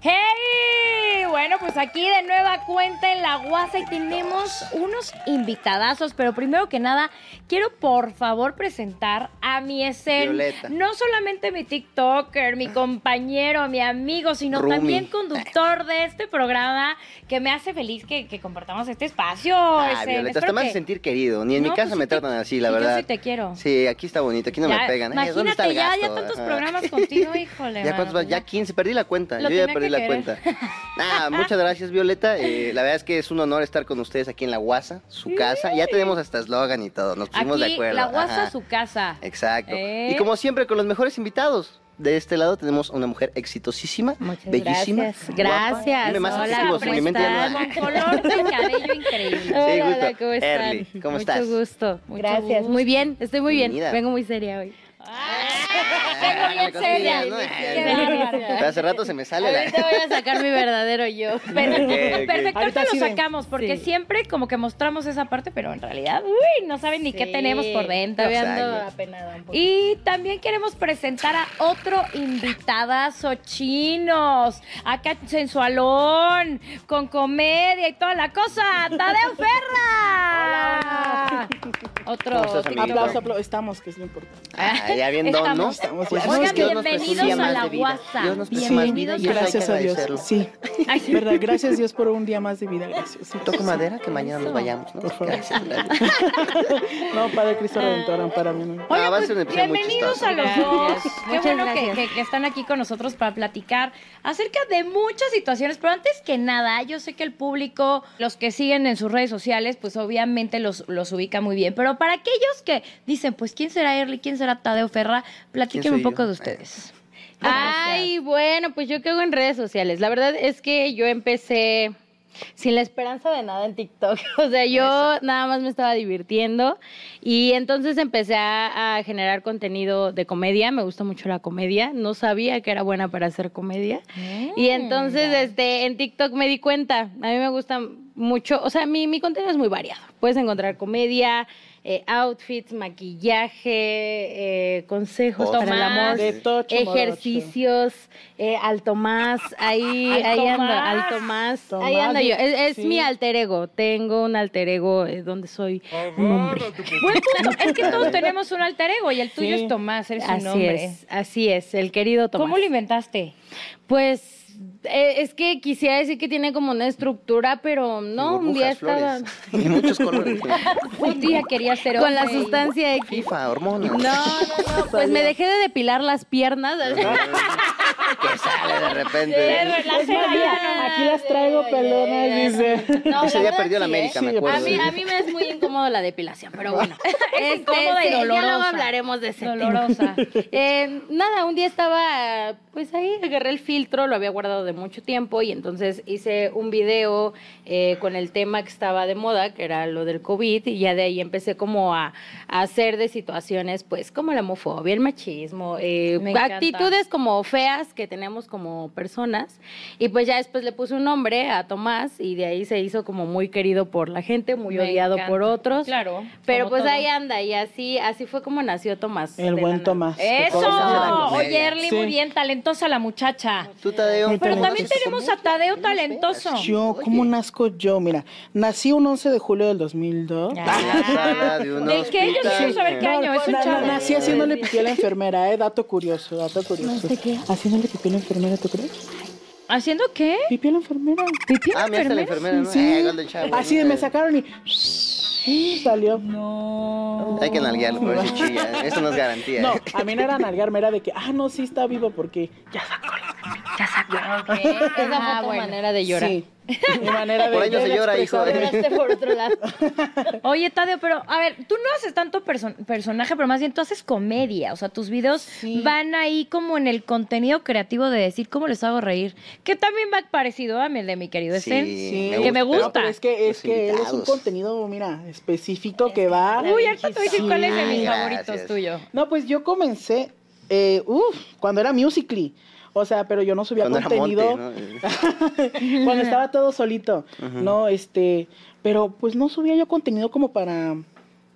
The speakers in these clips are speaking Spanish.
¡Hey! Pues aquí de nueva cuenta en la Guasa y tenemos unos invitadazos, pero primero que nada, quiero por favor presentar a mi escena. No solamente mi TikToker, mi compañero, mi amigo, sino Rumi. también conductor de este programa que me hace feliz que, que compartamos este espacio. Ah, Esen. Violeta, hasta me hace que- sentir querido. Ni en mi casa pues me te- tratan así, la sí, yo verdad. sí te quiero. Sí, aquí está bonito, aquí no Ya, me pegan. ¿Dónde está el ya, ya gasto? tantos Ajá. programas contigo, híjole. ¿Ya cuántos mano, vas? Ya 15, perdí la cuenta. Lo Yo ya perdí la querer. cuenta. Nah, muchas gracias, Violeta. Eh, la verdad es que es un honor estar con ustedes aquí en la Guasa, su casa. Ya tenemos hasta eslogan y todo, nos pusimos Aquí, de acuerdo. la Guasa, Ajá. su casa. Exacto. ¿Eh? Y como siempre, con los mejores invitados. De este lado tenemos a una mujer exitosísima, Muchas bellísima. gracias. guapa. Gracias. Dime más Hola, adjetivos, ¿cómo mi mente ya no están? da. Con color de cabello increíble. Sí, Hola, gusto. ¿cómo están? Early, ¿cómo Mucho estás? gusto. Mucho Gracias. gusto. Muy bien, estoy muy bien. Bienvenida. Vengo muy seria hoy. Vengo bien Cosillas, seria. Qué. Pero hace rato se me sale la... Ahorita voy a sacar mi verdadero yo. Per- Ok, ok. Perfecto, Ahorita sí lo sacamos porque Sí. siempre como que mostramos esa parte, pero en realidad, uy, no saben ni qué Sí, tenemos por dentro. Apenada. Y también queremos presentar a otro invitadazo chinos, acá sensualón, con comedia y toda la cosa, Tadeo Ferra. Otro. ¿Cómo estás, otro-? Aplauso, aplauso. Estamos, que es lo importante. Ah, ya bien don, ¿no? Estamos- es Oigan, bienvenidos a la. Dios nos y Bienvenidos Gracias a Dios. Sí, Ay, sí. verdad. Gracias Dios por un día más de vida. Gracias. Sí. Toco madera que mañana nos vayamos, ¿no? Por favor. Gracias, gracias. No, Padre Cristo Redentor, para mí. Oigan, Ah, va a pues, ser un episodio muy bienvenidos a los dos. Qué bueno que, gracias. que- que están aquí con nosotros para platicar acerca de muchas situaciones. Pero antes que nada, yo sé que el público, los que siguen en sus redes sociales, pues obviamente los, los ubica muy bien. Pero para aquellos que dicen, pues, ¿quién será Erly? ¿Quién será Tadeo Ferra? Platíquenme un poco yo? de ustedes. Ay, bueno, pues yo qué hago en redes sociales. La verdad es que yo empecé sin la esperanza de nada en TikTok. O sea, yo nada más me estaba divirtiendo y entonces empecé a, a generar contenido de comedia. Me gusta mucho la comedia. No sabía que era buena para hacer comedia. Y entonces, este, en TikTok me di cuenta. A mí me gusta mucho, o sea, mi, mi contenido es muy variado. Puedes encontrar comedia, eh, outfits, maquillaje, eh, consejos para el Tomás. amor, De tocho, ejercicios, eh, alto más, ahí, Alto ahí ando, más. alto más, Tomás, ahí ando yo. Es, mi alter ego. Tengo un alter ego eh, donde soy un hombre. Buen punto. Es que todos tenemos un alter ego y el tuyo Sí. es Tomás, eres un Así hombre. es, así es, el querido Tomás. ¿Cómo lo inventaste? Pues eh, es que quisiera decir que tiene como una estructura, pero no, un día Burbujas, estaba flores. Y muchos colores. Un día quería ser con la hombre sustancia X. FIFA, hormonas. No, no, no, pues me dejé de depilar las piernas. Que sale de repente. Pero la Es más, aquí las traigo pelonas, dice. No, Ese la día perdió la sí, América, ¿eh? me Sí, acuerdo. A mí, a mí me es muy incómodo la depilación, pero bueno. Es incómoda y sí, Ya luego dolorosa. hablaremos de ese. Dolorosa. Eh, nada, un día estaba, pues ahí agarré el filtro, lo había guardado de mucho tiempo y entonces hice un video eh, con el tema que estaba de moda, que era lo del COVID, y ya de ahí empecé como a, a hacer de situaciones, pues como la homofobia, el machismo, eh, actitudes como feas que tenemos como personas. Y pues ya después le puse un nombre a Tomás y de ahí se hizo como muy querido por la gente, muy Me odiado encanta. por otros. Claro, Pero pues todo. ahí anda y así, así fue como nació Tomás. El buen. Tomás. ¡Eso! Oye, Erly, Sí. muy bien, talentosa la muchacha. Tú, Tadeo. Pero Pero ¿Cómo también tenemos a Tadeo talentoso. Yo, ¿cómo nazco yo? Mira, nací un 11 de julio del 2002. Ya. En la sala de un ¿Del qué? Yo quiero saber qué año es un Na- na- chavo. Nací haciéndole pipí a la enfermera, eh. Dato curioso, dato curioso. Haciéndole pipí a la enfermera, ¿tú crees? ¿Haciendo qué? Pipí a la enfermera. ¿Pipí Ah, mira, está la enfermera, ¿no? Sí. Eh, gol del chavo. Así me sacaron y salió. No. Hay que nalguearlo, por si chilla. Eso no es garantía. No, ¿eh? a mí no era nalgarme, era de que, ah, no, sí está vivo porque ya sacó. Ok. Esa fue Ah, tu bueno. manera de llorar. Sí. Mi manera de Por de se llora, hijo. Lloraste por otro lado. Oye, Tadeo, pero a ver, tú no haces tanto perso- personaje, pero más bien tú haces comedia. O sea, tus videos Sí. van ahí como en el contenido creativo de decir cómo les hago reír. Que también va parecido a mi el de mi querido Sí, Sten. Sí. Que me No, gusta. pero es que, es que él es un contenido, mira, específico que va. Uy, ahorita te voy a decir cuál es de mis Gracias. favoritos tuyo. No, pues yo comencé, eh, uf, cuando era Musically. O sea, pero yo no subía Cuando contenido. monte, cuando estaba todo solito. No, este, pero pues no subía yo contenido como para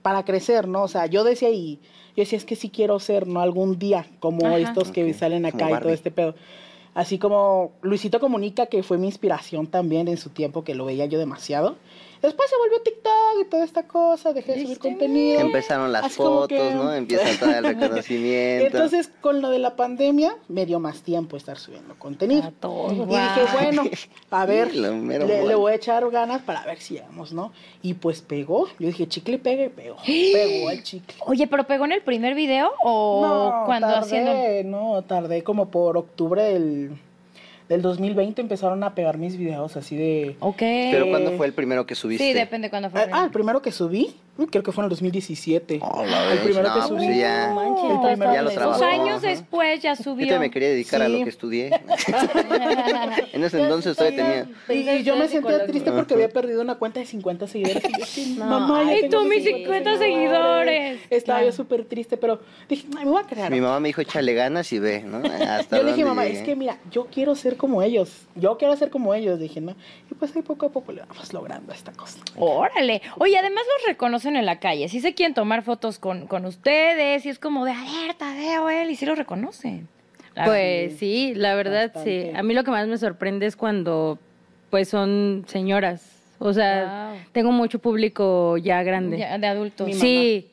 para crecer, ¿no? O sea, yo decía y yo decía es que sí quiero ser, ¿no? Algún día como Ajá. estos que salen acá y todo este pedo. Así como Luisito Comunica, que fue mi inspiración también en su tiempo, que lo veía yo demasiado. Después se volvió TikTok y toda esta cosa, dejé de subir contenido. Empezaron las Así fotos, que- ¿no? Empieza todo el reconocimiento. Entonces, con lo de la pandemia, me dio más tiempo estar subiendo contenido. A todos. Y dije, bueno, a ver, le, voy a echar ganas para ver si llegamos, ¿no? Y pues pegó. Yo dije, chicle pega y pegó. Pegó el chicle. Oye, ¿pero pegó en el primer video o no, cuando tardé, haciendo...? no, tardé como por octubre del, del 2020 empezaron a pegar mis videos así de... Ok. Pero ¿cuándo fue el primero que subiste? Sí, depende cuándo fue. Ah, ah, el primero que subí, creo que fue en el 2017. Oh, la el primero no, que pues subí. sí, ya. No manches, El primero- Ya lo estaba Dos trabajó. años después ya Yo subió. también me quería dedicar a lo que estudié. en ese entonces todavía tenía. Y yo me sentía triste porque había perdido una cuenta de 50 seguidores. Y yo, sí, No, mamá, ay, tengo tú, mis 50 50 seguidores. Estaba Claro. yo súper triste, pero dije, ay, me voy a crear. Mi mamá me dijo, échale ganas y ve, ¿no? Hasta Yo le dije, mamá, llegué. es que mira, yo quiero ser como ellos. Yo quiero ser como ellos. Dije, ¿no? Y pues ahí poco a poco le vamos logrando esta cosa. Órale. Oye, además los reconocen en la calle. Si se quieren tomar fotos con, con ustedes y es como de, a ver, Tadeo, él, y sí los reconocen. La- Pues sí, la verdad Bastante. sí. A mí lo que más me sorprende es cuando pues son señoras. O sea, Wow. tengo mucho público ya grande. Ya, de adultos. Mi sí.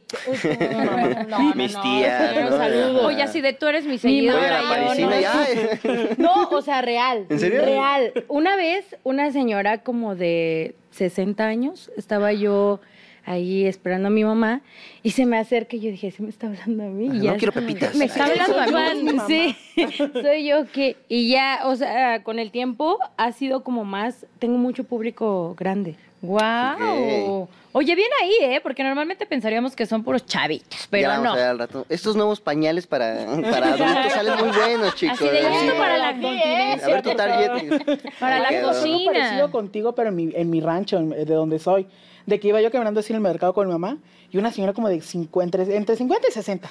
Mis tías, señor, ¿no? saludos. Oye, así de tú eres mi Mi seguidora. Oye, la yo no. No, o sea, real. ¿En serio? Real. Una vez, una señora como de 60 años, estaba yo ahí esperando a mi mamá y se me acerca y yo dije, ¿sí me está hablando a mí? Y No ya quiero pepitas. Me está hablando a mí. Sí, soy yo que... Y ya, o sea, con el tiempo ha sido como más, tengo mucho público grande. Wow. Oye, bien ahí, ¿eh? Porque normalmente pensaríamos que son puros chavitos, pero ya vamos no. a ver al rato. Estos nuevos pañales para, para adultos salen muy buenos, chicos. Así de esto para la A ver tu target. Para la Quedó. cocina. Parecido contigo, pero en mi, en mi rancho, en- de donde soy. De que iba yo caminando así en el mercado con mi mamá y una señora como de 50, entre 50 y 60.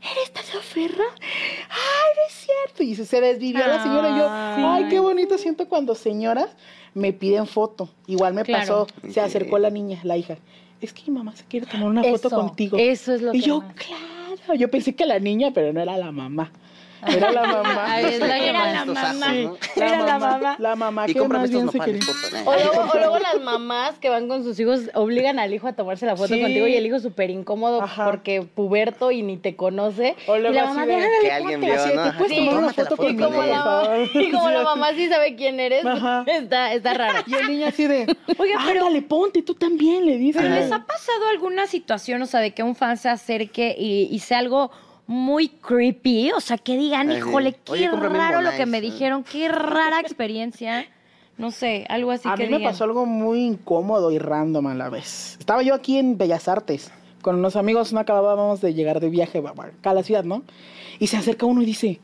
¿Eres Tadeo Ferra? ¡Ay, no es cierto! Y se- se desvivió la señora y yo, Ay. ¡ay, qué bonito siento cuando señoras me piden foto! Igual me Claro. pasó, se acercó la niña, la hija. Es que mi mamá se quiere tomar una foto contigo. eso es lo y que yo, más. claro, yo pensé que la niña, pero no era la mamá. Era la mamá. Ay, es la que Era la mamá. ajos, ¿no? Era la mamá. La mamá Y que más estos bien se quería. favor. O luego, o luego las mamás que van con sus hijos obligan al hijo a tomarse la foto Sí. contigo y el hijo súper incómodo Ajá. porque puberto y ni te conoce. O y luego la así mamá, de- déjale, Que alguien vio, Así de, ¿no? ¿te Ajá, puedes sí, tomar una la foto Y como, con la, y como Sí, la mamá sí sabe quién eres, Ajá. está, está rara. Y el niño así de, Oiga, pero- ándale, ponte, tú también, le dice. ¿Pero les ha pasado alguna situación, o sea, de que un fan se acerque y, y sea algo muy creepy? O sea, que digan, Ay, híjole, qué oye, raro lo que me ¿no? dijeron, qué rara experiencia. No sé, algo así a que mí me pasó algo muy incómodo y random a la vez. Estaba yo aquí en Bellas Artes con unos amigos, no acabábamos de llegar de viaje acá a la ciudad, ¿no? Y se acerca uno y dice,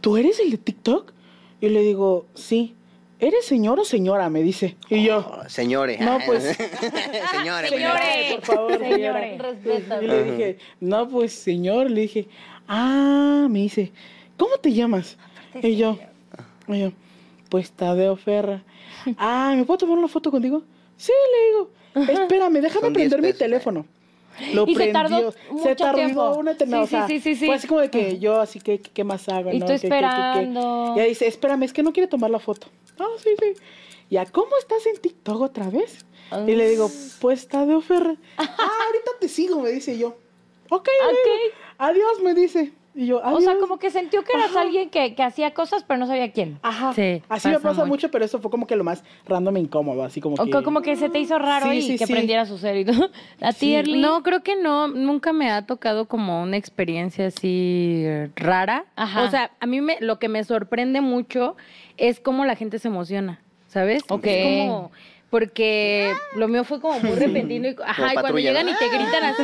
¿tú eres el de TikTok? Y le digo, sí. ¿Eres señor o señora? Me dice. Y yo, Oh, señores. No, pues. señores. Señores. por favor. Señores. Respeta. Y le dije, no, pues señor, le dije, ah, me dice, ¿cómo te llamas? Y yo, y yo, pues Tadeo Ferra. Ah, ¿me puedo tomar una foto contigo? Sí, le digo, espérame, déjame Con 10 prender mi pesos. teléfono. Lo Y se prendió. tardó se mucho tardó tiempo. una eternidad. Sí, o sea, sí, sí, sí. Fue así como de que yo, así que, ¿qué, más hago? Y no? tú ¿Qué, qué, qué, qué? esperando. Y ella dice, espérame, es que no quiere tomar la foto. Ah, sí, sí. Ya, ¿cómo estás en TikTok otra vez? Y le digo, pues Tadeo Ferra. ah, ahorita te sigo, me dice yo. Ok, le Ok. digo, adiós, me dice. Y yo, adiós. O sea, como que sintió que eras Ajá. alguien que, que hacía cosas, pero no sabía quién. Ajá. Sí, así me pasa mucho. mucho, pero eso fue como que lo más random e incómodo, así como O que... co- como que se te hizo raro Sí, y sí, que sí. prendiera su cel y todo. A ti. Erly? No, creo que no, nunca me ha tocado como una experiencia así rara. Ajá. O sea, a mí me, lo que me sorprende mucho es cómo la gente se emociona, ¿sabes? Ok. Es como, porque lo mío fue como muy repentino y, ajá, y cuando llegan y te gritan así,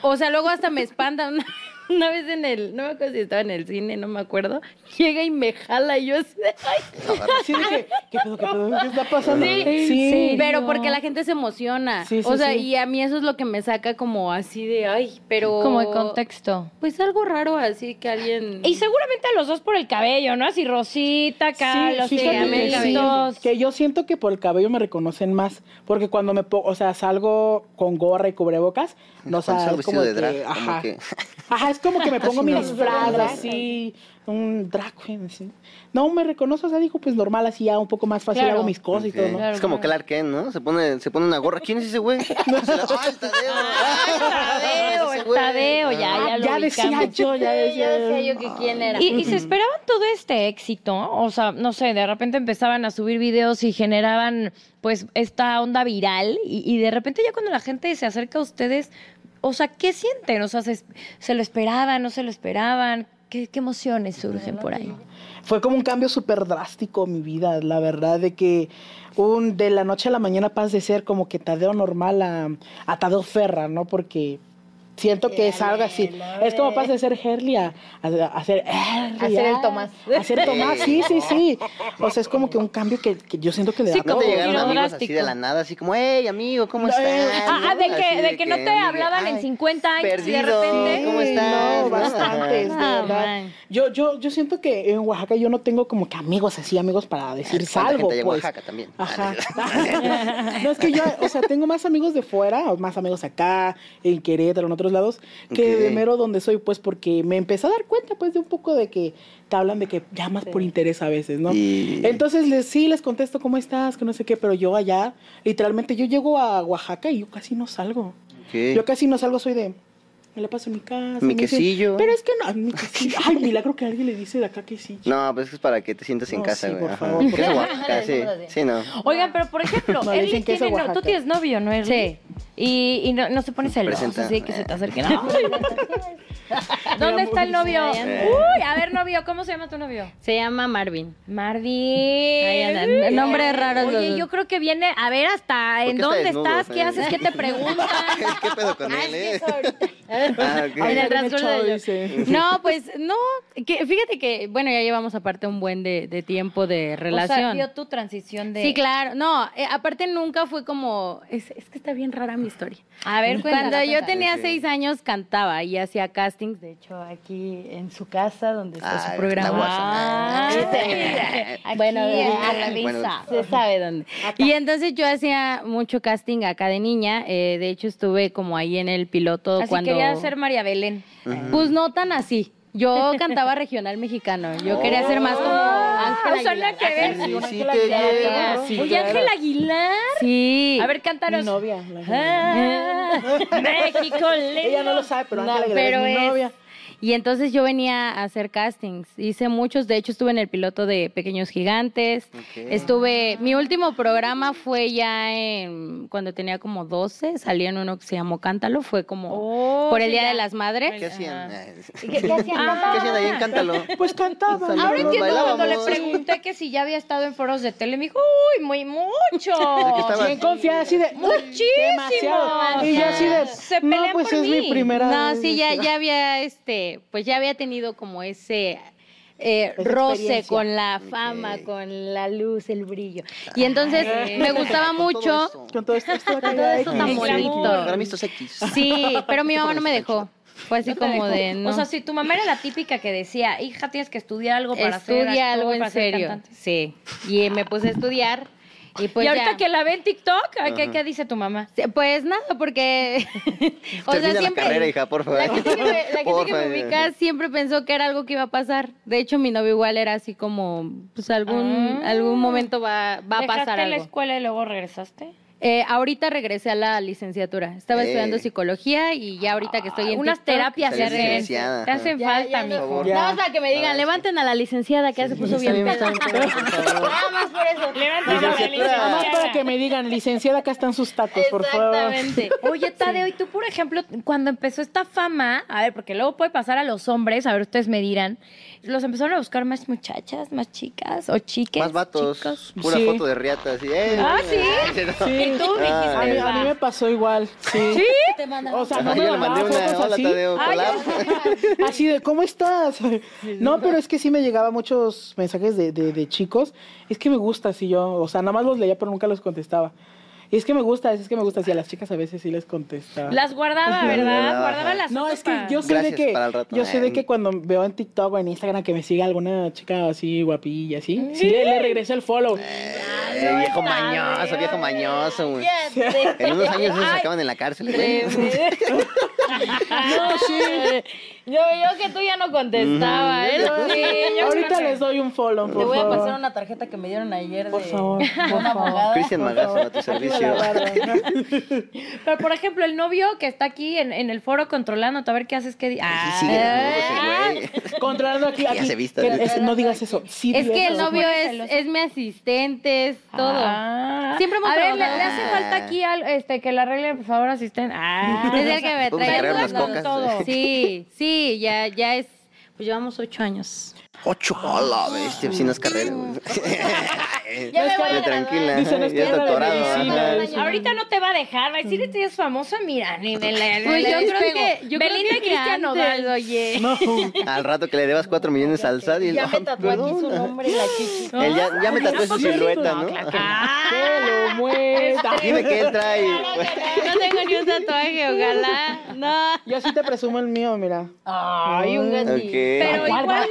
o sea, luego hasta me espantan. Una vez en el, no me acuerdo si estaba en el cine, no me acuerdo, llega y me jala y yo así de, ay, Así de que, ¿qué pedo, qué pedo? ¿Qué está pasando? Sí. Sí. Pero porque la gente se emociona. Sí, sí, o sea, sí. y a mí eso es lo que me saca como así de, ay, pero... Como de contexto. Pues algo raro así que alguien... Y seguramente a los dos por el cabello, ¿no? Así Rosita, acá, los que sí, que yo siento que por el cabello me reconocen más, porque cuando me pongo, o sea, salgo con gorra y cubrebocas, no sabes salgo como de que, drag, como ajá, que- ajá, es como que me pongo mi no. disfraz así, un drag queen, así. No me reconozco, o sea, digo, pues normal, así ya un poco más fácil Claro. hago mis cosas y todo, ¿no? Claro, es como claro. Clark Kent, ¿no? Se pone, se pone una gorra. ¿Quién es ese güey? Se la- ¡Ah, el Tadeo! Tadeo, Ese el güey. Tadeo, ya, Ah, ya lo ya decía yo, ya decía ya decía yo que quién era. Y, y se esperaban todo este éxito, o sea, no sé, de repente empezaban a subir videos y generaban pues esta onda viral y, y de repente ya cuando la gente se acerca a ustedes, o sea, ¿qué sienten? O sea, ¿se, se lo esperaban, no se lo esperaban? ¿Qué, qué emociones surgen por ahí? Fue como un cambio súper drástico en mi vida, la verdad, de que un de la noche a la mañana pasas de ser como que Tadeo normal a, a Tadeo Ferra, ¿no? Porque siento que es algo así. Es como pasas de ser Herley a, a, a ser Herley, A ser el ah, Tomás. A ser Tomás, sí, sí, sí. O sea, es como que un cambio que, que yo siento que le Sí, da ¿No como llegaron amigos así drástico. de la nada? Así como, hey, amigo, ¿cómo No, estás? eh, Ah, de ¿No? que, Así de que no te hablaban en ay, 50 años y de repente... ¿cómo Sí, estás? No, bastantes, de Ah, verdad. Yo, yo, yo siento que en Oaxaca yo no tengo como que amigos así, amigos para decir ¿Cuánta salvo, pues. Oaxaca también? Ajá. no, es que yo, o sea, tengo más amigos de fuera, o más amigos acá, en Querétaro, en otros lados, que de mero donde soy, pues, porque me empecé a dar cuenta, pues, de un poco de que te hablan de que llamas por interés a veces, ¿no? Y- Entonces, les, sí, les contesto cómo estás, que no sé qué, pero yo allá, literalmente, yo llego a Oaxaca y yo casi no salgo. Yo casi no salgo, soy de. Me la paso en mi casa. Mi dicen, quesillo. pero es que no, mi quesillo. Ay, milagro que alguien le dice de acá quesillo. No, pues es para que te sientas en No, casa, sí, güey. por favor, por Queso favor. Oaxaca, sí. Sí, no. Oigan, pero por ejemplo, No, tiene, no, tú tienes novio, ¿no, Erly? Sí. Y, y no, no se pone celoso, Presenta. así que se te acerquen. Ay. ¿Dónde está el novio? Uy, a ver, novio, ¿cómo se llama tu novio? Se llama Marvin. Marvin. Ahí andan, nombres raros Oye, yo creo que viene a ver hasta ¿Por qué en está dónde desnudo, estás, qué eh? haces, qué te preguntan. ¿Qué pedo con él, eh? Ah, el transcurso dice. No, pues no, que fíjate que, bueno, ya llevamos aparte un buen de, de tiempo de O relación. sea, vio tu transición de... Sí, claro. No, eh, aparte nunca fue como. Es, es que está bien rara mi historia. A ver, cuéntala, Cuando yo cuéntala. tenía Sí. seis años cantaba y hacía castings, de hecho, aquí en su casa, donde está Ah, su programa. Ah, Sí. aquí, Bueno, a la. Se sabe dónde. Y entonces yo hacía mucho casting acá de niña. eh, de hecho, estuve como ahí en el piloto Así cuando. quería ser María Belén. Pues no tan así. Yo cantaba regional mexicano. Yo quería ser más como Aguilar. que ver. Sí, una sí Ángela te Aguilar, llevo. sí, Oye, claro. Ángel Aguilar. Sí. A ver, cántanos. Mi novia. Ah, México lindo. Ella no lo sabe, pero No, Ángela Aguilar pero es mi es- novia. Y entonces yo venía a hacer castings. Hice muchos, de hecho estuve en el piloto de Pequeños Gigantes. Estuve, mi último programa fue ya en, cuando tenía como 12, salía en uno que se llamó Cántalo, fue como Oh, por el sí, Día ya. de las Madres. ¿Qué hacían? ¿Qué, qué hacían? Ah. ¿Qué hacían ahí en Cántalo? Pues cantaba. Salud. Ahora entiendo cuando le pregunté que si ya había estado en foros de tele, me dijo, uy, muy mucho. Bien confiada, así de. Muchísimo. Demasiado. Y yo así de. Se no, pues por es mí. mi primera. No, vez. sí, ya, ya había, este, pues ya había tenido como ese eh, roce con la fama, con la luz, el brillo. Y entonces me gustaba Con todo mucho. esto. Con todo esto. Con todo esto tan bonito. glamour. Para mí esto es X. Sí, pero mi mamá no me dejó. Fue así como de, no. O sea, si tu mamá era la típica que decía, hija, tienes que estudiar algo para ser estudia actor, algo en para ser serio. cantante". Sí. Y me puse a estudiar. Y pues y ahorita ya. que la ve en TikTok, ¿a ¿qué, qué dice tu mamá? Pues nada, porque. o sea, la siempre. carrera, hija, por favor. La gente que me, la gente que me ubica siempre pensó que era algo que iba a pasar. De hecho, mi novio igual era así como, pues algún, Ah. algún momento va, va a ¿Dejaste pasar la algo. escuela y luego regresaste? Eh, ahorita regresé a la licenciatura. Estaba Eh. estudiando psicología y ya ahorita que estoy en Unas TikTok, terapias te hacen, licenciada, te hacen Ya, falta, ya no- mijo. Ya. Nada más para que me digan, Ah, levanten a la licenciada que ya se puso bien. Nada más por eso. Levanten a la Licenciatura. Nada más licenciada. para que me digan, licenciada, acá están sus tacos, por favor. Exactamente. Oye, Tadeo, y tú, por ejemplo, cuando empezó esta fama, a ver, porque luego puede pasar a los hombres, a ver, ustedes me dirán, los empezaron a buscar más muchachas, más chicas, o chiques, Más vatos. chicos. Pura Sí. foto de riata, así. eh, Ah, eh, ¿sí? no. Sí. Y tú dijiste, A mí, a va. mí me pasó igual. Sí. ¿Sí? Te mandan- O sea, no me mandé una, fotos hola así. Tadeo, Ay. Así de, ¿cómo estás? No, pero es que sí me llegaban muchos mensajes de, de, de chicos. Es que me gusta, si yo, o sea, nada más los leía, pero nunca los contestaba. Y es que me gusta, es que me gusta, si a las chicas a veces sí les contestaba. Las guardaba, ¿verdad? guardaba, las No, es que para- yo sé Gracias de que para el rato. yo sé de Ay. que cuando veo en TikTok o en Instagram que me sigue alguna chica así guapilla así, sí le, le regreso el follow. Eh, viejo mañoso, viejo mañoso, güey. En unos años se acaban en la cárcel, güey. No, sí. Yo, yo que tú ya no contestaba, ¿eh? Sí, yo Ahorita les doy un follow, por Te voy a pasar una tarjeta que me dieron ayer Por de favor, por una favor. abogada. Cristian Magazo a tu servicio. Pero, por ejemplo, el novio que está aquí en, en el foro controlándote, a ver qué haces, qué di- Ah, Sí, desnudo ese güey. Controlando aquí, Ya aquí. se que es- no digas eso. Sí, Es que el novio es, es mi asistente, es todo. Ah. Siempre hemos A ver, le, hace falta aquí al, este, que la arregle, por favor, asistente. Ah. Es el que me trae todo. todo. Sí, sí, ya, ya es. Pues llevamos ocho años. Ocho, hola, bestia, si no es carrera, güey. Ya me voy a tranquila, Dicen, es ya es- Ahorita no te va a dejar, va a decir, esta es famosa, mira, ni me le, Pues yo creo que. Yo Belinda creo y que Cristian antes, Nodal. oye. No. Al rato que le debas cuatro millones al SAT y Ya me tatué aquí su nombre la chichi. Él ya, ya me tatué su silueta, ¿no? Ah, Que lo muestra. Dime que él trae. No tengo ni un tatuaje, ojalá. No. Yo sí te presumo el mío, mira. Ay, un gatito. Ok. Pero ¿Cuál igual-?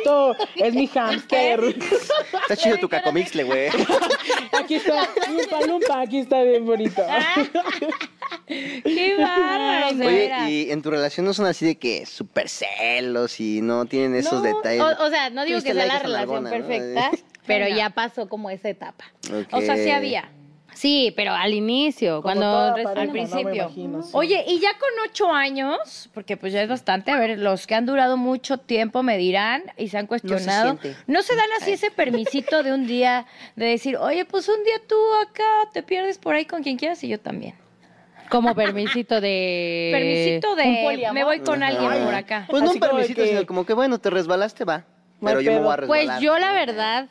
Es mi hamster. Está chido tu cacomixle, güey. Aquí está. Lumpa, lumpa. Aquí está bien bonito. qué bárbaro, Oye, y en tu relación no son así de que súper celos y no tienen esos No, detalles. O, o sea, no digo que sea la relación perfecta, pero ya pasó como esa etapa. O sea, sí había. Sí, pero al inicio, Como cuando toda recién- pareja, Al ¿no? Me principio. imagino, sí. Oye, y ya con ocho años, porque pues ya es bastante, a ver, los que han durado mucho tiempo me dirán y se han cuestionado. No se dan así ese permisito de un día de decir, oye, pues un día tú acá te pierdes por ahí con quien quieras y yo también. como permisito de Permisito de me voy con alguien por acá. Pues no Así un permisito, que- sino como que bueno, te resbalaste, va. Pero yo me voy a pedo. resbalar. Pues yo la verdad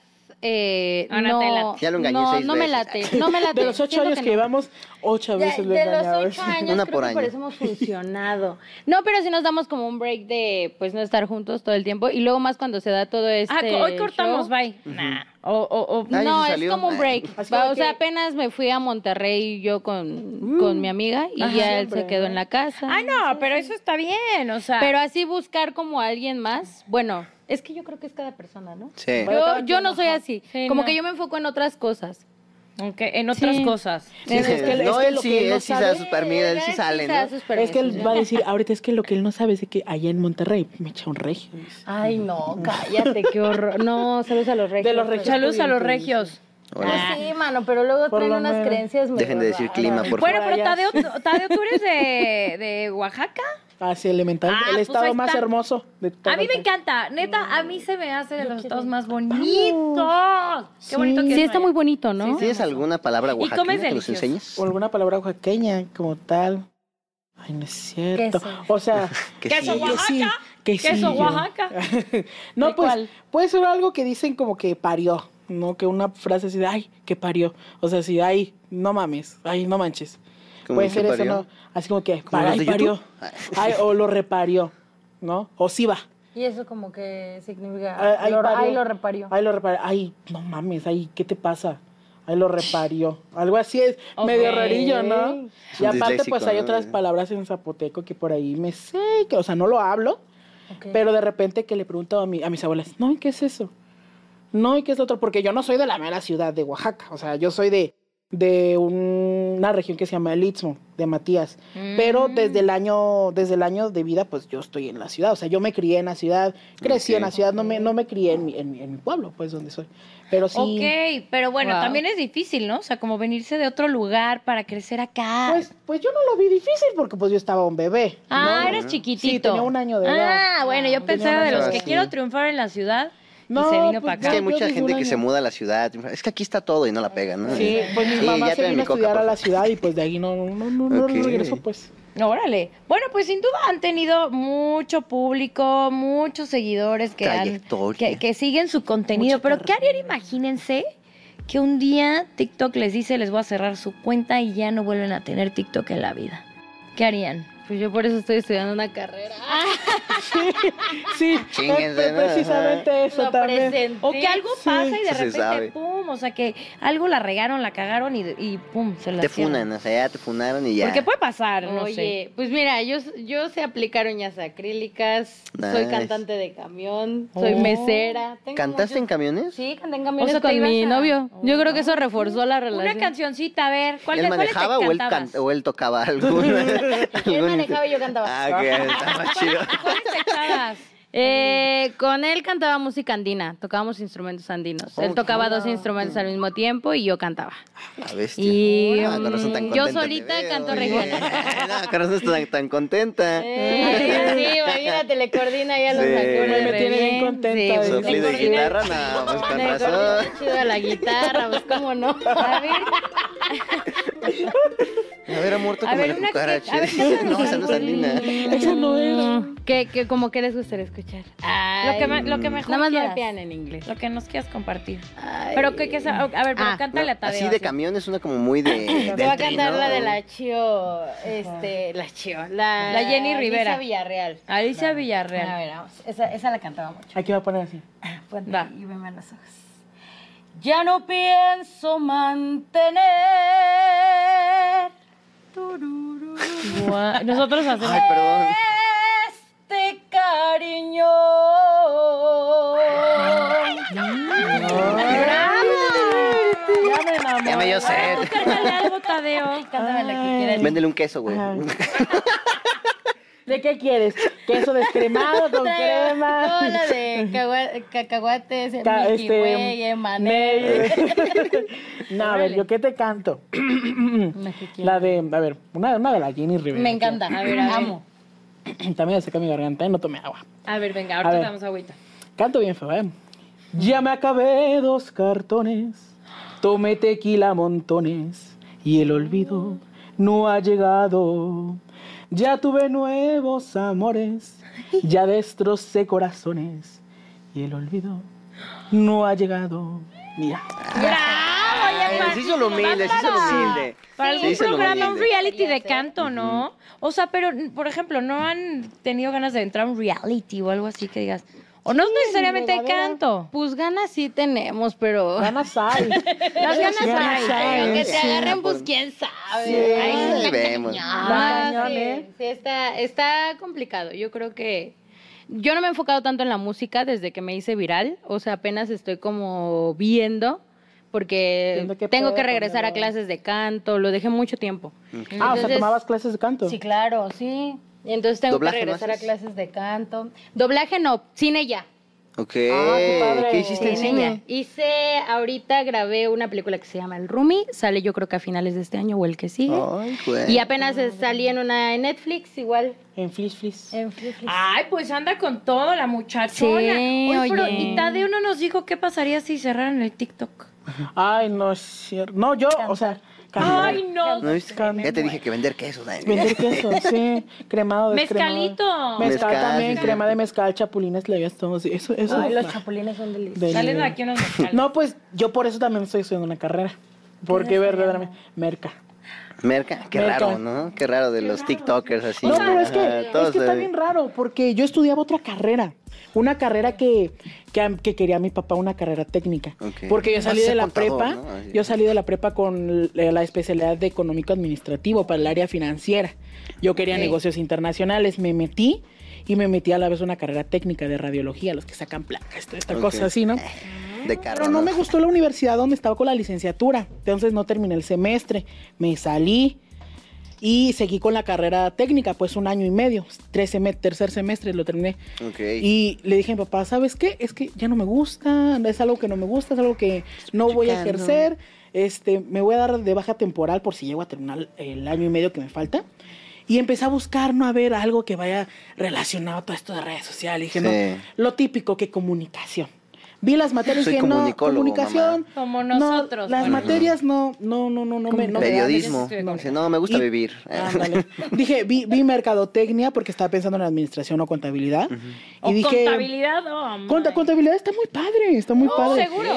eh, Ah, no te no, late. Ya lo engañé no, seis no me veces. late, no me late. De los ocho Siento años que, no. llevamos, ocho De, veces lo de he los engañado. ocho años Una creo por que por año. eso hemos funcionado. No, pero si nos damos como un break de pues no estar juntos todo el tiempo y luego más cuando se da todo este Ah, hoy cortamos, show. bye. Nah. O, o, o- Ah, no, se es salió. como un Ah. break. Así Va, como o sea, apenas me fui a Monterrey yo con, con mi amiga y Ajá. ya él Siempre, se quedó en la casa. Ah, no, pero eso está bien, o sea. Pero así buscar como a alguien más, bueno, es que yo creo que es cada persona, ¿no? Sí. Bueno, Yo, no soy así. Sí, como no. que yo me enfoco en otras cosas. Ok, en otras Sí. cosas. Sí, es que él- no, es que él sí, él él sí se sabe- da sus permisos, él sí sale, se da ¿no? Es que él va a decir, ahorita es que lo que él no sabe es de que allá en Monterrey me echa un regio. Ay, no, cállate, qué horror. No, saludos a los regios. De los regios. Saludos a los regios. Hola. Ah, sí, mano, pero luego Por traen unas menos. creencias Dejen de decir raras. clima, por Bueno, favor. pero allá. Tadeo, Tadeo, ¿tú eres de, de Oaxaca? Así elemental. Ah, el pues estado más está. hermoso de todo. A mí me encanta, neta, a mí se me hace de los estados más bonitos. Qué Sí. bonito que Sí, es está muy bonito, ¿no? ¿Tienes alguna palabra oaxaqueña que nos enseñes? O alguna palabra oaxaqueña como tal. Ay, no es cierto. Queso. O sea, Que Queso sí. Oaxaca. sí, Queso. Oaxaca. no, ¿De pues cuál? puede ser algo que dicen como que parió, ¿no? Que una frase así de, ay, que parió. O sea, si, ay, no mames, ay, no manches. ¿Cómo Puede ser eso? ¿no? Así como que, ¿Como los ay, de parió. Ay, o lo reparió, ¿no? O sí va. Y eso como que significa... Ay, ay, lo, parió. ay, lo reparió. Ay, lo reparió. Ay, no mames, ay, ¿qué te pasa? Ay, lo reparió. Algo así es medio rarillo, ¿no? Y aparte, pues hay otras palabras en zapoteco que por ahí me sé, que, o sea, no lo hablo, pero de repente que le pregunto a, mi, a mis abuelas, no, ¿y qué es eso? No, ¿y qué es lo otro? Porque yo no soy de la mera ciudad de Oaxaca, o sea, yo soy de, de un- una región que se llama el Istmo, de Matías. Pero desde el año, desde el año de vida, pues yo estoy en la ciudad. O sea, yo me crié en la ciudad, crecí en la ciudad, no me, no me crié en mi, en, mi, en mi pueblo, pues donde soy. Pero sí. Ok, pero bueno, Wow. también es difícil, ¿no? O sea, como venirse de otro lugar para crecer acá. Pues, pues yo no lo vi difícil porque pues yo estaba un bebé. ah, ¿no? eres chiquitito. Sí, tenía un año de edad. Ah, bueno, yo pensaba de los que quiero triunfar en la ciudad No, y se vino pues, para Es que acá. hay mucha gente que se muda a la ciudad. Es que aquí está todo y no la pega, ¿no? Sí, pues mi Sí, mamá ya se vino mi a coca, estudiar a la ciudad y pues de ahí no, no, no, no Ok. regresó, pues. Órale. Bueno, pues sin duda han tenido mucho público, muchos seguidores que, han, Trayectoria. que, que siguen su contenido. Mucha Pero ¿qué harían? Imagínense que un día TikTok les dice les voy a cerrar su cuenta y ya no vuelven a tener TikTok en la vida. ¿Qué harían? Pues yo por eso estoy estudiando una carrera. Sí, Chinguense, eh, ¿no? precisamente eso Lo también. presenté. O que algo Sí, pasa y de repente, sabe. O sea, que algo la regaron, la cagaron y, y pum, se la Te hicieron. funan, o sea, ya te funaron y ya. Porque puede pasar, no Oye, sé. pues mira, yo, yo sé aplicar uñas acrílicas, soy cantante de camión, soy Oh. mesera. tengo ¿Cantaste en camiones? Sí, canté en camiones O sea, con mi a- novio. Yo creo que eso reforzó la Una relación. cancioncita, a ver, ¿cuál ¿Él de cuáles te manejaba o él, can- o él tocaba algo? Él manejaba y yo cantaba. Ah, que estaba chido. ¿Cuáles te? Eh, con él cantaba música andina, tocábamos instrumentos andinos. él tocaba dos instrumentos al mismo tiempo y yo cantaba. La bestia. Y Ah, con razón tan mm, yo contenta te solita veo, canto regional. No, con razón estás tan, tan contenta. Eh, sí, imagínate, le coordina ya los Sí. acordes. Me re tiene bien contenta, Sí, pues, de coordina- guitarra, no, pues con le coordina razón. chido a la guitarra, pues cómo no. A ver, A ver, amor, A tócame ver, la una que- cucaracha. a ver, ¿qué No, esa no es andina. Esa no era. ¿Qué, qué, como que les gustaría escuchar? lo que, me- lo que mejor Nada más pian en inglés. Lo que nos quieras compartir. Ay. Pero que, que a ver, pero Ah, cántale a Tadeo. Así de camión es una como muy de. Te va a cantar ¿no? la de la Chio, este, la Chio, la, La Jenny Rivera. Alicia Villarreal. Alicia A Villarreal. ver, vamos. Esa, esa la cantaba mucho. Aquí va a poner así. Ponte Va. y veme a los ojos. Ya no pienso mantener. Gua- Nosotros hacemos. Ay, perdón. Este cariño. Ya me enamoré. Ya me dio sed. Cántale algo, Tadeo. Cántame la que quieras. Véndele un queso, güey. ¿De qué quieres? ¿Queso descremado con Traigo crema? toda la de cacahuates, el Ca- Milky este, Way, Emanuel. Nel. no, a ver, ¿yo qué te canto? la de, a ver, una, una de la Jenny Rivera. Me encanta. A ver, amo. También se seca mi garganta y no tomé agua. A ver, venga, ahorita damos agüita. Canto bien feo, ¿eh? Ya me acabé dos cartones, tomé tequila montones y el olvido no ha llegado. Ya tuve nuevos amores, ya destrocé corazones y el olvido no ha llegado. Mira. ¡Bravo! Para- se hizo lo humilde, se hizo lo humilde. Para Sí, algún programa, un reality de canto, ¿no? O sea, pero, por ejemplo, ¿no han tenido ganas de entrar a un reality o algo así que digas? O no necesariamente de regadera. canto. Pues ganas sí tenemos, pero. Ganas hay. Las ganas Ganas hay. Pero que Sí, te agarren, pues por- quién sabe. Sí. Ay, vemos. cañón. Sí, ¿eh? sí, está, está complicado. Yo creo que. Yo no me he enfocado tanto en la música desde que me hice viral. O sea, apenas estoy como viendo. Porque tengo que regresar a clases de canto. Lo dejé mucho tiempo. Ah, o sea, tomabas clases de canto. Sí, claro, sí. Y entonces tengo ¿Doblaje que no regresar a haces? clases de canto. Doblaje no, cine ya. Ok. Ah, qué padre. ¿Qué hiciste en Cine. Hice, ahorita grabé una película que se llama El Rumi. Sale yo creo que a finales de este año o el que sigue. Ay, güey. Y apenas eh, salí en una en Netflix, igual. En Flis Flis. En Netflix. Ay, pues anda con todo la muchachona. Sí, Oye, pero oye. y Tadeo no nos dijo qué pasaría si cerraran el TikTok. Ay, no es cierto. No, yo, o sea, Ay, no. ¿No? Can- Ya te dije que vender queso, Dani. Vender queso, sí. Cremado, descremado. Mezcalito. Mezcal, Mezcal, también, sí, crema sí. de mezcal, chapulines, levías, todo así. Eso, eso. Ay, los chapulines son deliciosos. del- Salen aquí unos mezcales. No, pues yo por eso también estoy estudiando una carrera. Porque verdaderamente. Merca. Merca, qué Merca. raro, ¿no? Qué raro de los TikTokers así. No, pero es que, Ajá, es que está bien raro, porque yo estudiaba otra carrera. Una carrera que, que, que quería mi papá, una carrera técnica. Porque yo salí de la contador, prepa, yo salí de la prepa con la especialidad de económico administrativo para el área financiera. Yo quería negocios internacionales, me metí y me metí a la vez una carrera técnica de radiología, los que sacan placas, esta cosa así, ¿no? De carro, Pero no me gustó la universidad donde estaba con la licenciatura. Entonces no terminé el semestre. Me salí y seguí con la carrera técnica, pues un año y medio. Tres tercer semestre lo terminé. Y le dije a mi papá, ¿sabes qué? Es que ya no me gusta, es algo que no me gusta, es algo que no voy a ejercer. Este, me voy a dar de baja temporal por si llego a terminar el año y medio que me falta. Y empecé a buscar, no a ver algo que vaya relacionado a todo esto de redes sociales. Dije, Sí. no, lo típico que comunicación. Vi las materias Soy que no, comunicación. mamá. Como no, nosotros, las bueno. materias no, no, no, no, no me, no me. Periodismo. Sí, Dice, no, me gusta Y- vivir. Ándale. Dije, vi, vi mercadotecnia porque estaba pensando en administración o contabilidad. Y dije, contabilidad, oh, Conta- contabilidad está muy padre, está muy Oh, padre. seguro.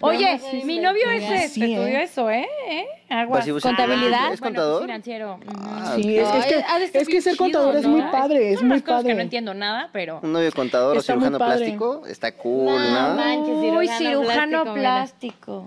Oye, mi novio es investigar. este, Sí, estudió ¿eh? eso, ¿eh? ¿Eh? Aguas. ¿Contabilidad? ¿Es Bueno, contador? financiero. Ah, Sí, es, que- es No, que, es que ser chido, contador es ¿no? muy padre, es muy padre. que no entiendo nada, pero... Un novio contador o cirujano plástico. Está cool, No, ¿no? manches, Uy, cirujano cirujano plástico, plástico.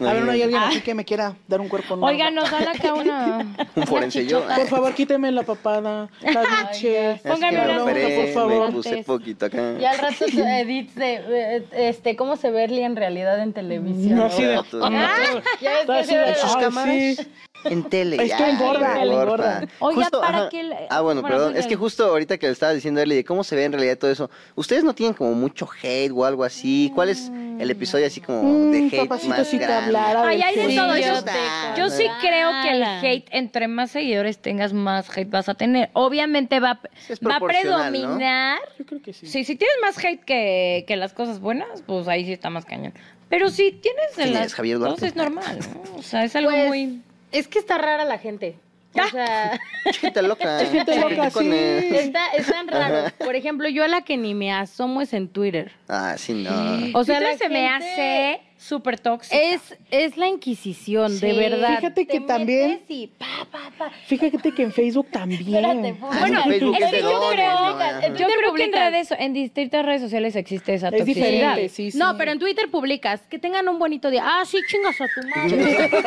A ver, no hay alguien Ah. aquí que me quiera dar un cuerpo nuevo. Oigan, nos dan acá una... Un forense yo. Por favor, quíteme la papada, la biche. Es que Póngame fotos, por favor. Me puse poquito acá. Y al rato edits de eh, este, cómo se ve Lee en realidad en televisión. No, así de... Ah, Ya ves que sus cámaras? En tele. Es que engorda, engorda. Oiga, para ajá. que el- Ah, bueno, bueno, perdón. Es que justo ahorita que le estaba diciendo Eli de cómo se ve en realidad todo eso, ¿ustedes no tienen como mucho hate o algo así? ¿Cuál es el episodio así como de Mm, hate papacito, más si te grande? hablara Ay, hay de hate. todo. Yo, yo te yo sí creo que el hate, entre más seguidores tengas, más hate vas a tener. Obviamente va, va a predominar. Yo creo que sí. Sí, si tienes más hate que, que las cosas buenas, pues ahí sí está más cañón. Pero si tienes de ¿Quién las es, Javier Duarte? cosas es normal, ¿no? O sea, es algo Pues, muy... Es que está rara la gente. O sea, Gente loca. gente loca, Con sí. está, están raros. Por ejemplo, yo a la que ni me asomo es en Twitter. Ah, sí, no. O sea, Twitter la se me gente hace súper tóxica. Es, es la Inquisición, de verdad. Fíjate que también- y pa, pa, pa. Fíjate que en Facebook también. Espérate. Bueno, Facebook es es que yo creo, yo creo que en redes, en distintas redes sociales existe esa Es toxicidad. diferente, sí, sí. No, pero en Twitter publicas que tengan un bonito día. Ah, sí, chingas a tu madre.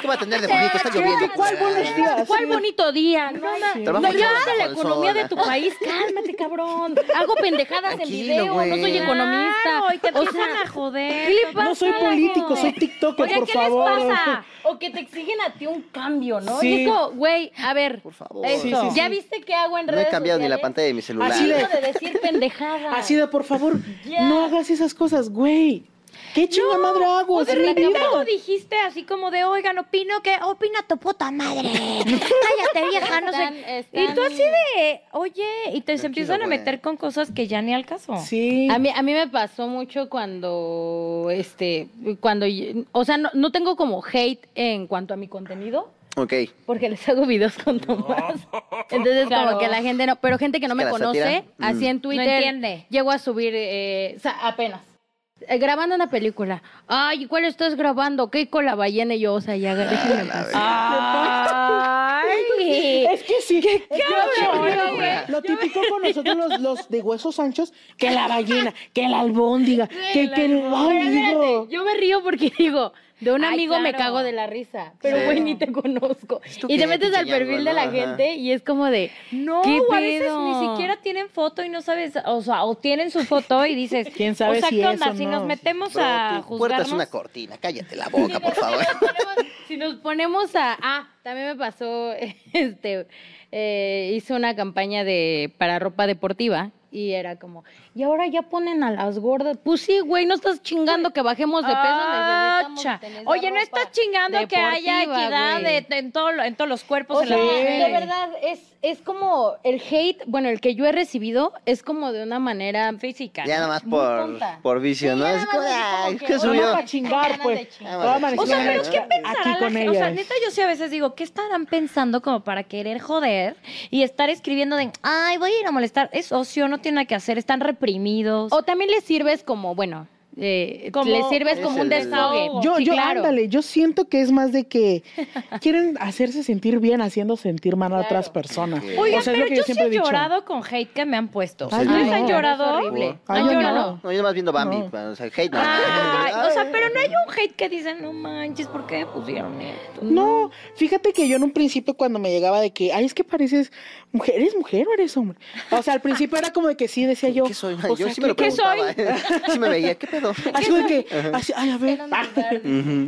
¿Qué va a tener de bonito? Está lloviendo. ¿Cuál buenos días? ¿Cuál bonito día? No, no, de la con economía de tu país. Cálmate, cabrón. Hago pendejadas en video. No soy economista. Te O empiezan sea, a joder. No soy político, soy TikToker, Oigan, por ¿qué favor. les pasa? O que te exigen a ti un cambio, ¿no? Sí. Y es como, güey, a ver. Por favor. Eso. Sí, sí, sí. ¿Ya viste qué hago en No redes he cambiado ni la pantalla de mi celular. Así de- de decir pendejadas. Así de, por favor, no hagas esas cosas, güey. ¿Qué chinga madre hago? O Es de repente dijiste así como de, oigan, opino que, opina tu puta madre. Cállate, vieja, no Están- sé. están- Y tú así de, oye, y te se empiezan a meter con cosas que ya ni al caso. Sí. A mí, a mí me pasó mucho cuando, este, cuando, o sea, no, no tengo como hate en cuanto a mi contenido, Ok. porque les hago videos con Tomás. Entonces, Claro. como que la gente no, pero gente que no Es que me conoce, así mm. en Twitter, No entiende. llego a subir, eh, o sea, apenas. Eh, grabando una película. Ay, ¿cuál estás grabando? ¿Qué con la ballena? Y yo, o sea, ya déjenme en paz. Ay. Es que sí. Que cabrón, Lo típico con nosotros los, los de huesos anchos, que la ballena, que la albóndiga, que, que el yo me río porque digo, de un Ay, amigo me cago de la risa, pero Sí. güey ni te conozco. ¿tú Y te metes al perfil de la? Ajá. gente y es como de, No, ¿Qué o a veces pedo? ni siquiera tienen foto y no sabes, o sea, o tienen su foto y dices, ¿Quién sabe o sea, si ¿qué onda? Si no? nos metemos a tu puerta es juzgarnos. una cortina. Cállate la boca, por favor. si nos ponemos, si nos ponemos a, ah, también me pasó, este, eh, hice una campaña de para ropa deportiva y era como, y ahora ya ponen a las gordas. Pues sí, güey, no estás chingando que bajemos de peso. esa Oye, no estás chingando que haya equidad de, de- en, todo, lo- en todos los cuerpos O en sea, la de verdad, es, es como el hate, bueno, el que yo he recibido es como de una manera física. Ya ¿no? nada más Muy por, por vicio, Sí, ¿no? Es como, ay, que, ¿qué bueno, subió? para chingar, pues. Ah. O sea, pero ¿qué pensará la con gente? O sea, neta, yo sí a veces digo, ¿qué estarán pensando como para querer joder y estar escribiendo de, ay, voy a ir a molestar? Es ocio, no tiene nada que hacer, están reprimidos. O también les sirves como, bueno, eh, les sirves Es como un desahogo. Yo, Sí, yo, claro. ándale, yo siento que es más de que quieren hacerse sentir bien haciendo sentir mal a Claro. otras personas. Ok. Oigan, O sea, es pero yo, yo sí siempre he dicho. llorado con hate que me han puesto. Ay, ¿Ustedes no. han llorado? Es horrible. Ay, ¿Han yo llorado? no. No, yo nomás viendo Bambi. No. O sea, hate no. Ay, o sea, pero no hay un hate que dicen, no manches, ¿por qué pusieron esto? No, fíjate que yo en un principio cuando me llegaba de que, ay, es que pareces mujer, ¿eres mujer o eres hombre? O sea, al principio era como de que sí, decía yo. ¿Qué soy? o Yo sea, sí me lo ¿qué soy? preguntaba. Sí me veía, ¿qué pedo? Así de que, así, ay, a ver.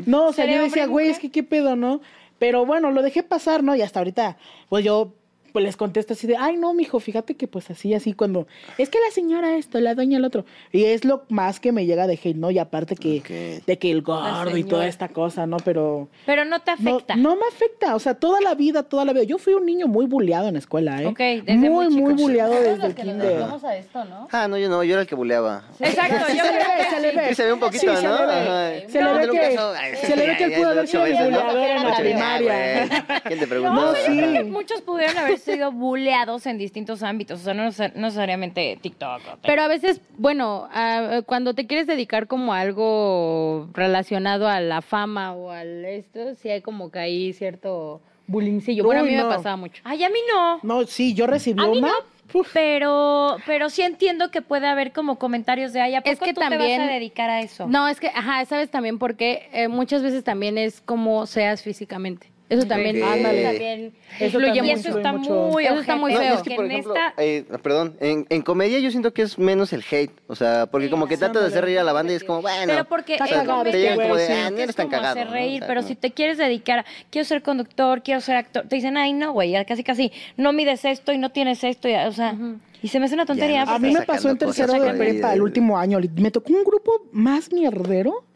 No, o sea, ¿Seré yo decía, güey, es que qué pedo, ¿no? Pero bueno, lo dejé pasar, ¿no? Y hasta ahorita, pues yo pues les contesto así de, ay, no, mijo, fíjate que pues así, así, cuando, es que la señora esto, la doña el otro. Y es lo más que me llega de hate, ¿no? Y aparte que, de que el gordo y toda esta cosa, ¿no? Pero... Pero no te afecta. no me afecta, o sea, toda la vida, toda la vida. Yo fui un niño muy bulleado en la escuela, ¿eh? Ok, desde muy, muy muy chico. bulleado Todos desde el que nos kinder. dedicamos a esto, ¿no? Ah, no, yo no, yo era el que buleaba. Exacto, yo se le creo ve, que se le sí. ve. Sí, se ve un poquito, ¿no? le ve. Ajá. Se le ve que- se le ve que ya, pudo haber sido buleador en la ah, primaria. ¿Quién te preguntó? No, Yo creo que sí. muchos pudieron haber sido buleados en distintos ámbitos, o sea, no, neces- no necesariamente TikTok. o Pero a veces, bueno, ah, cuando te quieres dedicar como a algo relacionado a la fama o al esto, sí hay como que hay cierto bullyingcillo. Bueno, a Uy, mí no. me pasaba mucho. Ay, a mí no. No, sí, yo recibí A mí una. no, Uf. pero, pero sí entiendo que puede haber como comentarios de, ay, ¿a poco Es que tú te también- vas a dedicar a eso? No, es que, ajá, ¿sabes también porque muchas veces también es como seas físicamente. Eso también, ándale, también Eso influye también y mucho. eso está mucho. muy Eso está muy ojete, feo. es que, por en ejemplo, esta- eh, perdón, en, en comedia yo siento que es menos el hate, o sea, porque como que tratas de hacer reír a la banda y es como, bueno, Pero porque Está en cagado comedia llegan como de, sí. ah, no eres es tan cagado. hacer ¿no? reír, O sea, pero como- si te quieres dedicar, a, quiero ser conductor, quiero ser actor, te dicen, ay, no, güey, ya casi casi, no mides esto y no tienes esto, y, o sea, y se me hace una tontería. no A mí me pasó en tercero de prepa, el último año. Me tocó un grupo más mierdero,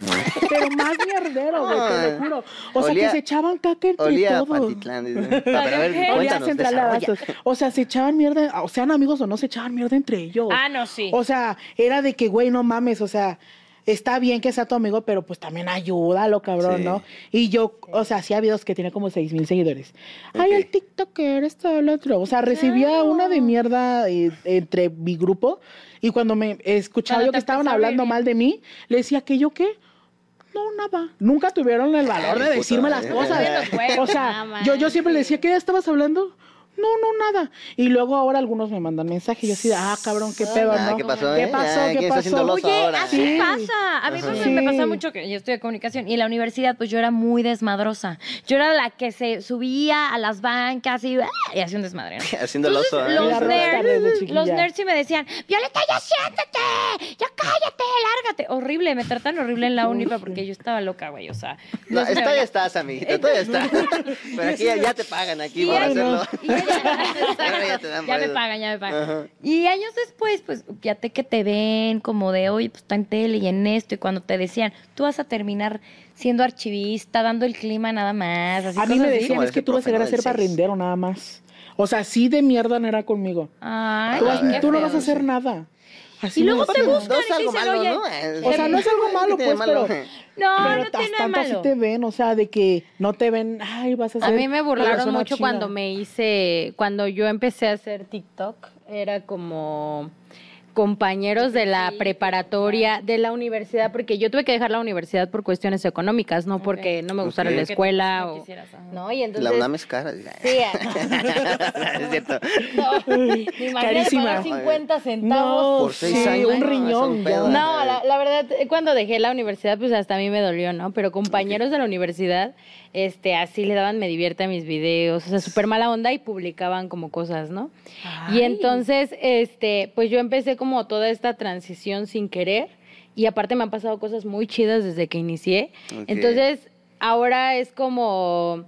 pero más mierdero, güey, te lo juro. O sea, Olía- que se echaban caca entre Olía todos. Olía. O sea, se echaban mierda, o sean amigos o no, se echaban mierda entre ellos. Ah, no, sí. O sea, era de que, güey, no mames, o sea, está bien que sea tu amigo, pero pues también ayúdalo, cabrón, Sí. ¿no? Y yo, o sea, hacía videos que tenía como seis mil seguidores. Ay, el TikToker, esto, el otro. O sea, recibía una de mierda eh, entre mi grupo y cuando me escuchaba Cuando yo que estaban hablando mal de mí, le decía que yo qué. No, nada. Nunca tuvieron el valor Ay, de puta decirme las cosas. O sea, yo, yo siempre le decía, ¿qué estabas hablando? No, no, nada. Y luego ahora algunos me mandan mensajes y yo así, de, ah, cabrón, qué pedo, Ah, ¿no? ¿qué pasó, ¿Qué eh? pasó? Ah, ¿Qué ¿quién está haciendo pasó? Oye, así Sí. pasa. A mí pues, me pasa mucho que yo estoy de comunicación y en la universidad pues yo era muy desmadrosa. Yo era la que se subía a las bancas y, ¡ah! y hacía un desmadre. ¿no? Haciendo el oso. ¿eh? Los nerds, los nerds sí me decían, Violeta, ya siéntate, ya cállate, lárgate. Horrible, me tratan horrible en la uni porque yo estaba loca, güey, o sea. No, no todavía estás, amiguita, todavía estás. Pero aquí ya, ya te pagan aquí Y por hacerlo. Ya te dan ya me pagan, ya me pagan. Ajá. Y años después, pues, fíjate que te ven como de, oye, pues está en tele y en esto, y cuando te decían, tú vas a terminar siendo archivista, dando el clima nada más. Así A mí me así. decían, es que tú vas a llegar a ser barrendero nada más. O sea, sí de mierda no era conmigo. Ay, Tú, vas- qué tú no vas a hacer nada. Así Y luego te buscan No es y algo dicen, malo, oye, ¿no? O sea, no es algo malo, ¿Qué tiene pues, de pero, No, pero no tiene nada tanto así malo. te ven, o sea, de que no te ven, ay, vas a ser A mí me burlaron mucho chida. cuando me hice, cuando yo empecé a hacer TikTok, era como compañeros de la preparatoria, de la universidad, porque yo tuve que dejar la universidad por cuestiones económicas, no porque no me gustara la escuela o no, y entonces La UNAM es cara. Sí, ah, es cierto. Carísima. pagar 50 centavos. No, Por seis sí, años, un ¿no? riñón. No, la, la verdad, cuando dejé la universidad, pues hasta a mí me dolió, ¿no? Pero compañeros de la universidad, este, así le daban me divierte a mis videos, o sea, súper mala onda y publicaban como cosas, ¿no? Y entonces, este, pues yo empecé como toda esta transición sin querer y aparte me han pasado cosas muy chidas desde que inicié. Entonces, ahora es como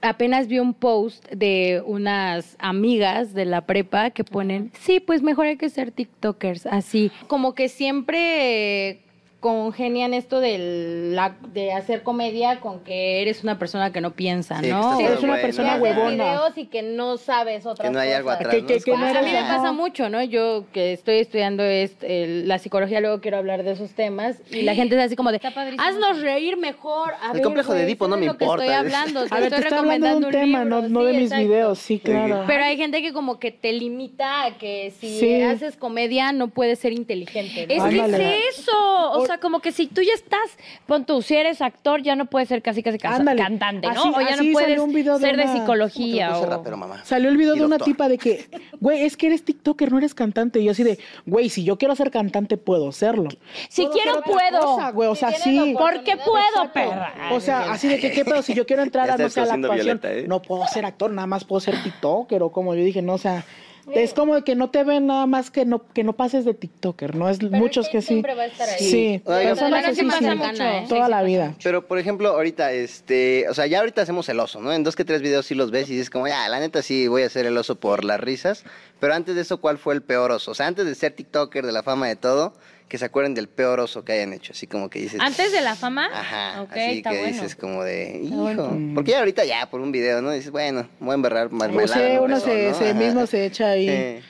apenas vi un post de unas amigas de la prepa que ponen, sí, pues mejor hay que ser TikTokers, así. Como que siempre congenian esto del, la- de hacer comedia con que eres una persona que no piensa, Sí, que ¿no? estás Eres una persona ¿no? Que haces huevona. videos y que no sabes otra Que no hay algo atrás. Que- a mí me pasa mucho, ¿no? Yo que estoy estudiando es, el- la psicología, luego quiero hablar de esos temas y la gente es así como de, haznos reír mejor. A El ver, complejo de Edipo no es me lo que importa. Estoy hablando, te A ver, estoy hablando de un tema, libro, no, no sí, de mis exacto. videos, sí, claro. Pero hay gente que como que te limita a que si Sí. haces comedia no puedes ser inteligente. ¿no? Es que es eso. O sea, como que si tú ya estás, pon tú, si eres actor, ya no puedes ser casi casi Ándale. cantante, ¿no? Así- o ya así no puedes salió un video de ser de psicología. O- rapero, mamá. Salió el video Y de una doctor. tipa de que, güey, es que eres TikToker, no eres cantante. Y yo así de, güey, si yo quiero ser cantante, puedo serlo. Si Puedo quiero, hacer otra puedo. cosa, güey, o sea, sí. ¿Por qué puedo, Exacto. perra? O sea, así de que, ¿qué pedo? Si yo quiero entrar Ya a, no estás sé, a la haciendo actuación, Violeta, ¿eh? no puedo ser actor, nada más puedo ser TikToker o como yo dije, no, o sea, es como de que no te ven nada más que no, que no pases de TikToker, ¿no? Es Pero muchos que hate sí. siempre va a estar ahí. Sí, Oiga, personas que sí sí, pasa sí, mucho, ¿eh? toda la vida. Pero, por ejemplo, ahorita, este, o sea, ya ahorita hacemos el oso, ¿no? En dos que tres videos sí los ves y dices como, ya, la neta sí voy a hacer el oso por las risas. Pero antes de eso, ¿cuál fue el peor oso? O sea, antes de ser TikToker, de la fama de todo, que se acuerden del peor oso que hayan hecho. Así como que dices... Antes de la fama. Ajá, Ok, así está que bueno. dices como de, hijo. bueno. Porque ya ahorita ya, por un video, ¿no? Dices, bueno, voy a embarrar sea, en un uno beso, se, ¿no? se mismo se echa ahí. Sí.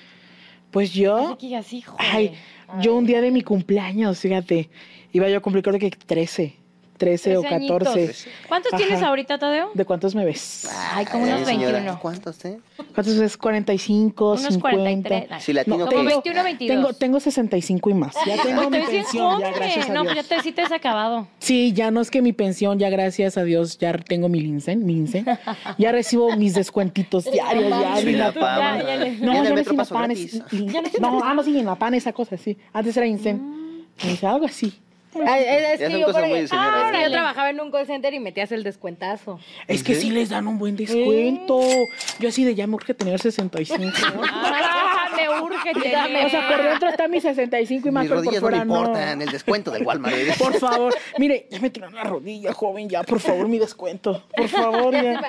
Pues yo, Así que digas, hijo. ay, yo un día de mi cumpleaños, fíjate, iba yo a cumplir creo que 13. 13 o 13 añitos. 14. ¿Cuántos Ajá. tienes ahorita, Tadeo? ¿De cuántos me ves? Ay, como unos Ay, señora, 21. ¿Cuántos, eh? ¿Cuántos ves? 45, Unos 50. 43. Ay, Si latino, como ¿qué? 21, 22. Tengo, tengo 65 y más. Ya tengo Pues mi pensión, ya gracias a No, Dios. pues ya te, sí te has acabado. Sí, ya no es que mi pensión, ya gracias a Dios, ya tengo mi lincen, mi lincen. Ya recibo mis descuentitos diarios, ya. Ya, No, Ya no es Inapan, es No, ah, no, sí, Inapan, esa cosa, sí. Antes era Incen. Me dice algo así. Ay, es, es Ya que yo, por Ah, ¿no? yo trabajaba en un call center y metías el descuentazo. Es que sí les dan un buen descuento. Yo así de ya me urge tener 65. Ah, me urge tener. O sea, por dentro está mi 65 y más, Mis pero por rodillas no me fuera no. importan, el descuento del Walmart. ¿eh? Por favor, mire, ya me tronó la rodilla, joven, ya, por favor, mi descuento. Por favor, ya.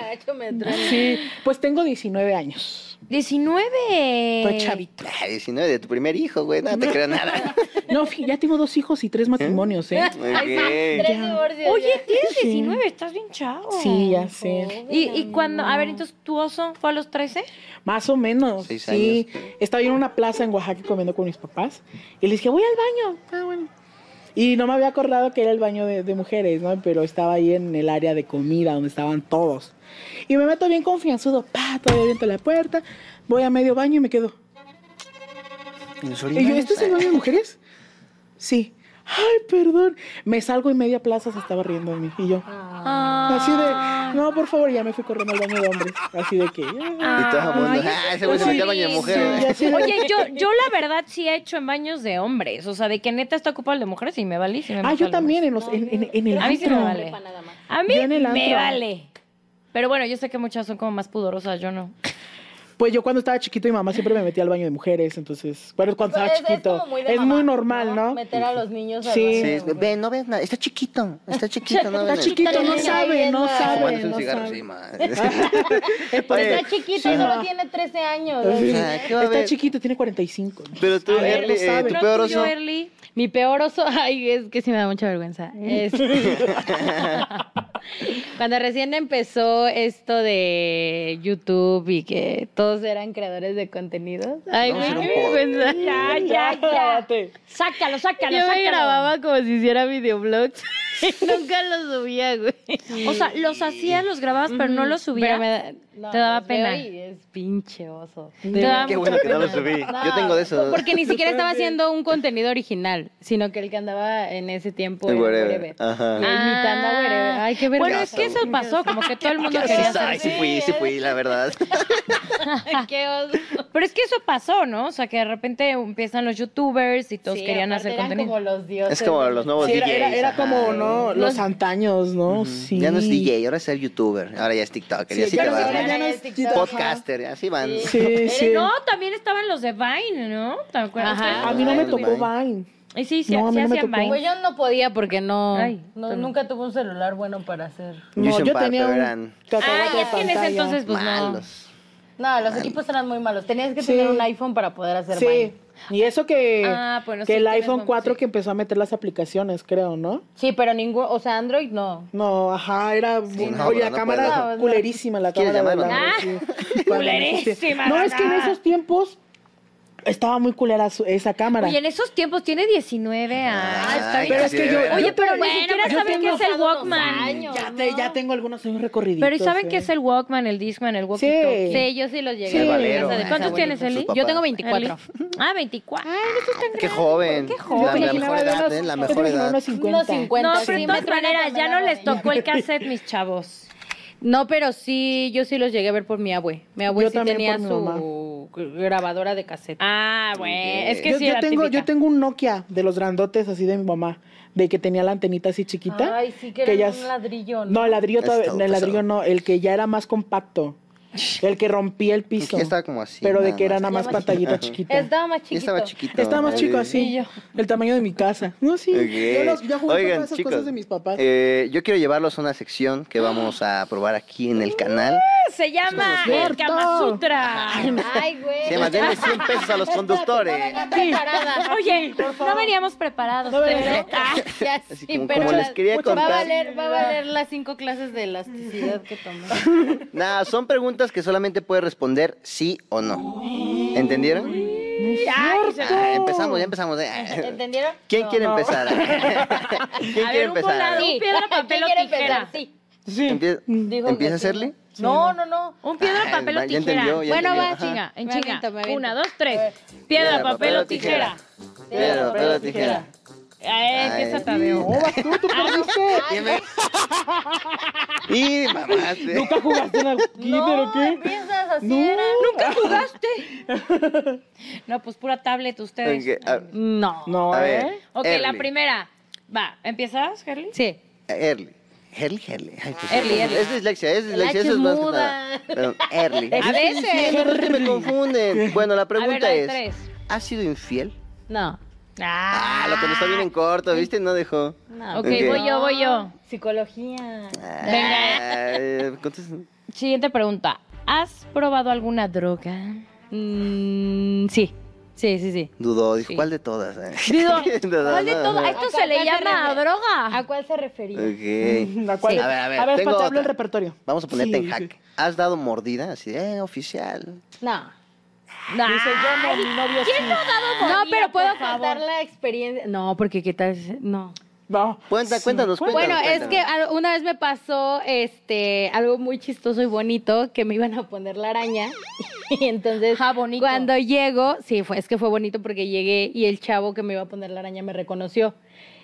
Sí, pues tengo 19 años. 19. Estoy chavito. Ah, 19 de tu primer hijo, güey, no te creo nada. No, ya tengo dos hijos y tres matrimonios, ¿eh? Ay, sí, Ok. tres divorcios. Oye, tienes Sí. 19, estás bien chavo. Sí, ya sé. ¿Y, y cuando, a ver, entonces tu oso fue a los 13? Más o menos. Seis sí. años. Estaba yo en una plaza en Oaxaca comiendo con mis papás y les dije, voy al baño. Ah, bueno. Y no me había acordado que era el baño de, de mujeres, ¿no? Pero estaba ahí en el área de comida donde estaban todos. Y me meto bien confianzudo, pa, todavía abierto la puerta, voy a medio baño y me quedo. ¿Y yo? ¿este es el baño de mujeres? Sí. Ay, perdón. Me salgo y media plaza se estaba riendo de mí. Y yo, así de, no, por favor, ya me fui corriendo al baño de hombres. Así de que, Y todo el mundo, ah, ese güey se metió al baño de mujeres. Oye, yo, yo la verdad sí he hecho en baños de hombres. O sea, de que neta está ocupado el de mujeres y me vale. sí me Ah, yo también, en, los, en, en, en el A mí sí me vale. Prepa nada más. A mí Yo en el me vale. Pero bueno, yo sé que muchas son como más pudorosas, yo no. Pues yo cuando estaba chiquito mi mamá siempre me metía al baño de mujeres, entonces, bueno, cuando Pues estaba es- es chiquito. como muy de es mamá, muy normal, ¿no? Meter a los niños al Sí. baño Sí, es- ve, no ves nada, está chiquito, está chiquito, no Está ves chiquito, no sabe, no sabe. No. Pues está chiquito solo tiene 13 años. Sí. O sea, ¿qué va a Está chiquito, tiene 45. Pero tú, lo eh, tu Pero peor oso. Mi peor oso, ay, es que sí me da mucha vergüenza. Es- Cuando recién empezó esto de YouTube y que todos eran creadores de contenidos. Ay, güey. Ya, ya, ya. Sácalo, sácalo, Yo me sácalo. grababa como si hiciera videoblogs nunca los subía, güey. O sea, los hacías, los grababas, pero no los subías. Pero me da- no, Te daba pena. y es pinche oso. Te daba Qué bueno que no lo subí. No, Yo tengo de eso. Porque ni siquiera estaba haciendo un contenido original, sino que el que andaba en ese tiempo El era. Wherever. Ajá. Imitando a Wherever. Ay, qué vergüenza. Bueno, es que eso pasó, como que todo el mundo Sí, quería ay, hacer. sí fui, sí fui, la verdad. qué oso. Pero es que eso pasó, ¿no? O sea, que de repente empiezan los youtubers y todos Sí, querían hacer eran contenido. como los dioses. Es como los nuevos Sí, era, DJs. era, como, ¿no? Los antaños, ¿no? Sí. Ya no es DJ, ahora es ser youtuber. Ahora ya es TikToker. y Sí, ya te no- vas. Ahora ¿no? ya no es TikTok. Podcaster, así van. Sí, sí. No, también estaban los de Vine, ¿no? ¿Te acuerdas? Ajá. A mí no me tocó Vine. Y sí, sí, No, a sí mí no me hacían tocó. Pues yo no podía porque no, Ay, no nunca tuve un celular bueno para hacer. No, yo Park, tenía un Ay, es que en ese entonces, pues malos. No, los equipos eran muy malos. Tenías que Sí. tener un iPhone para poder hacer Sí. Y eso que, Ah, bueno, que sí, el iPhone buen- 4 sí. que empezó a meter las aplicaciones, creo, ¿no? Sí, pero ningún, o sea, Android no. No, ajá, era. no, oye, la no cámara culerísima, la ¿Quieres cámara. de llamarlo? la- Ah, sí. Culerísima No, es que en esos tiempos estaba muy culera su- esa cámara. Oye, en esos tiempos tiene 19 años. Ay, pero es que yo- Oye, pero ni Bueno, siquiera pero saben qué es el Walkman. años. ya, te- ya tengo algunos años recorriditos. Pero ¿y saben eh. qué es el Walkman, el Discman, el walkie-talkie? Sí, yo sí los llegué Sí. a ver en Valero. casa de mis ¿Cuántos tienes, Eli? Yo tengo 24. Ah, 24. Qué joven. Qué joven. la mejor edad, unos- ¿eh? La mejor edad. unos 50. Unos 50. No, Sí, pero de todas maneras, ya no les tocó el cassette, mis chavos. No, pero sí, yo sí los llegué a ver por mi abue. Mi abue sí tenía por grabadora de cassette. Ah, bueno. Es que yo, sí yo era tengo, típica. yo tengo un Nokia de los grandotes así de mi mamá, de que tenía la antenita así chiquita. Ay, sí, que era ya un ladrillo, ¿no? No, el ladrillo, todavía- el ladrillo no, el que ya era más compacto. El que rompía el piso. que estaba como así, Pero de que era nada más pantallita Ajá. chiquita. Estaba más chiquito. estaba chiquito. Estaba más chico así. Y yo. El tamaño de mi casa. No, sí. Ok. Yo, los, yo jugué con Oigan, todas esas chicos, cosas de mis papás. eh, yo quiero llevarlos a una sección que vamos a probar aquí en el canal. Se llama el. Kama Sutra. Ay, güey. Se llama Denle 100 pesos a los conductores. preparada. Oye, no veníamos preparados. No pero- veníamos. Ah, Así sí, como- pero como les quería va a contar. valer, va a valer las cinco clases de elasticidad que tomé. Nada, son preguntas que solamente puedes responder sí o no. ¿Entendieron? Ah, empezamos, ya empezamos. eh. ¿Entendieron? ¿Quién No. quiere empezar? ¿Quién A quiere ver, un empezar? volado. Sí. piedra, papel ¿Quién o quiere tijera? empezar? Sí. Sí. Empie- Dijo que ¿Empieza a sí. hacerle? No, no, no. Un piedra, Ay, papel o ya tijera. entendió, ya bueno, entendió, va, ajá. chinga, en Me chinga. aviento, me aviento. Una, dos, tres. Piedra, papel o tijera. Piedra, papel o tijera. Ay, empieza Ay. Tadeo. No, vas tú, tú perdiste. Y me- Y mamaste. ¿Nunca jugaste en el kinder o qué? empiezas así No. era. ¿Nunca jugaste? no, pues pura tablet ustedes. A- No. No, A ¿eh? ver. Ok, la primera. Va, ¿empiezas, Herly? Sí. Early. Early, early. Ay, pues, Early, es- early. Es dislexia, es dislexia. Eso es más que nada. Perdón, early. A veces. Es que me confunden. Bueno, la ver, pregunta es: tres. ¿has sido infiel? No. Ah, lo que nos está bien en corto, ¿viste? No dejó. No. Ok, Ok. voy yo, voy yo. Psicología. Venga. Siguiente pregunta. ¿Has probado alguna droga? Mm, sí. Sí, sí, sí. Dudó, dijo, Sí. ¿cuál de todas? eh? Dudó, ¿cuál de todo? no. Esto ¿A se cuál le llama droga. ¿A cuál se refería? Ok. La cual- Sí. A ver, a ver, a ver tengo habla el otra. repertorio. Vamos a ponerte Sí, en jaque. ¿Has dado mordida? Así, eh, oficial. No. Nah. Dice yo no, mi novio sí. ¿Quién no ha dado No, pero puedo favor? contar la experiencia. No, porque qué tal. No. No. Cuenta, cuéntanos, cuéntanos. Bueno, es que una vez me pasó este algo muy chistoso y bonito que me iban a poner la araña. Y entonces Ah, bonito. cuando llego, sí, fue es que fue bonito porque llegué y el chavo que me iba a poner la araña me reconoció.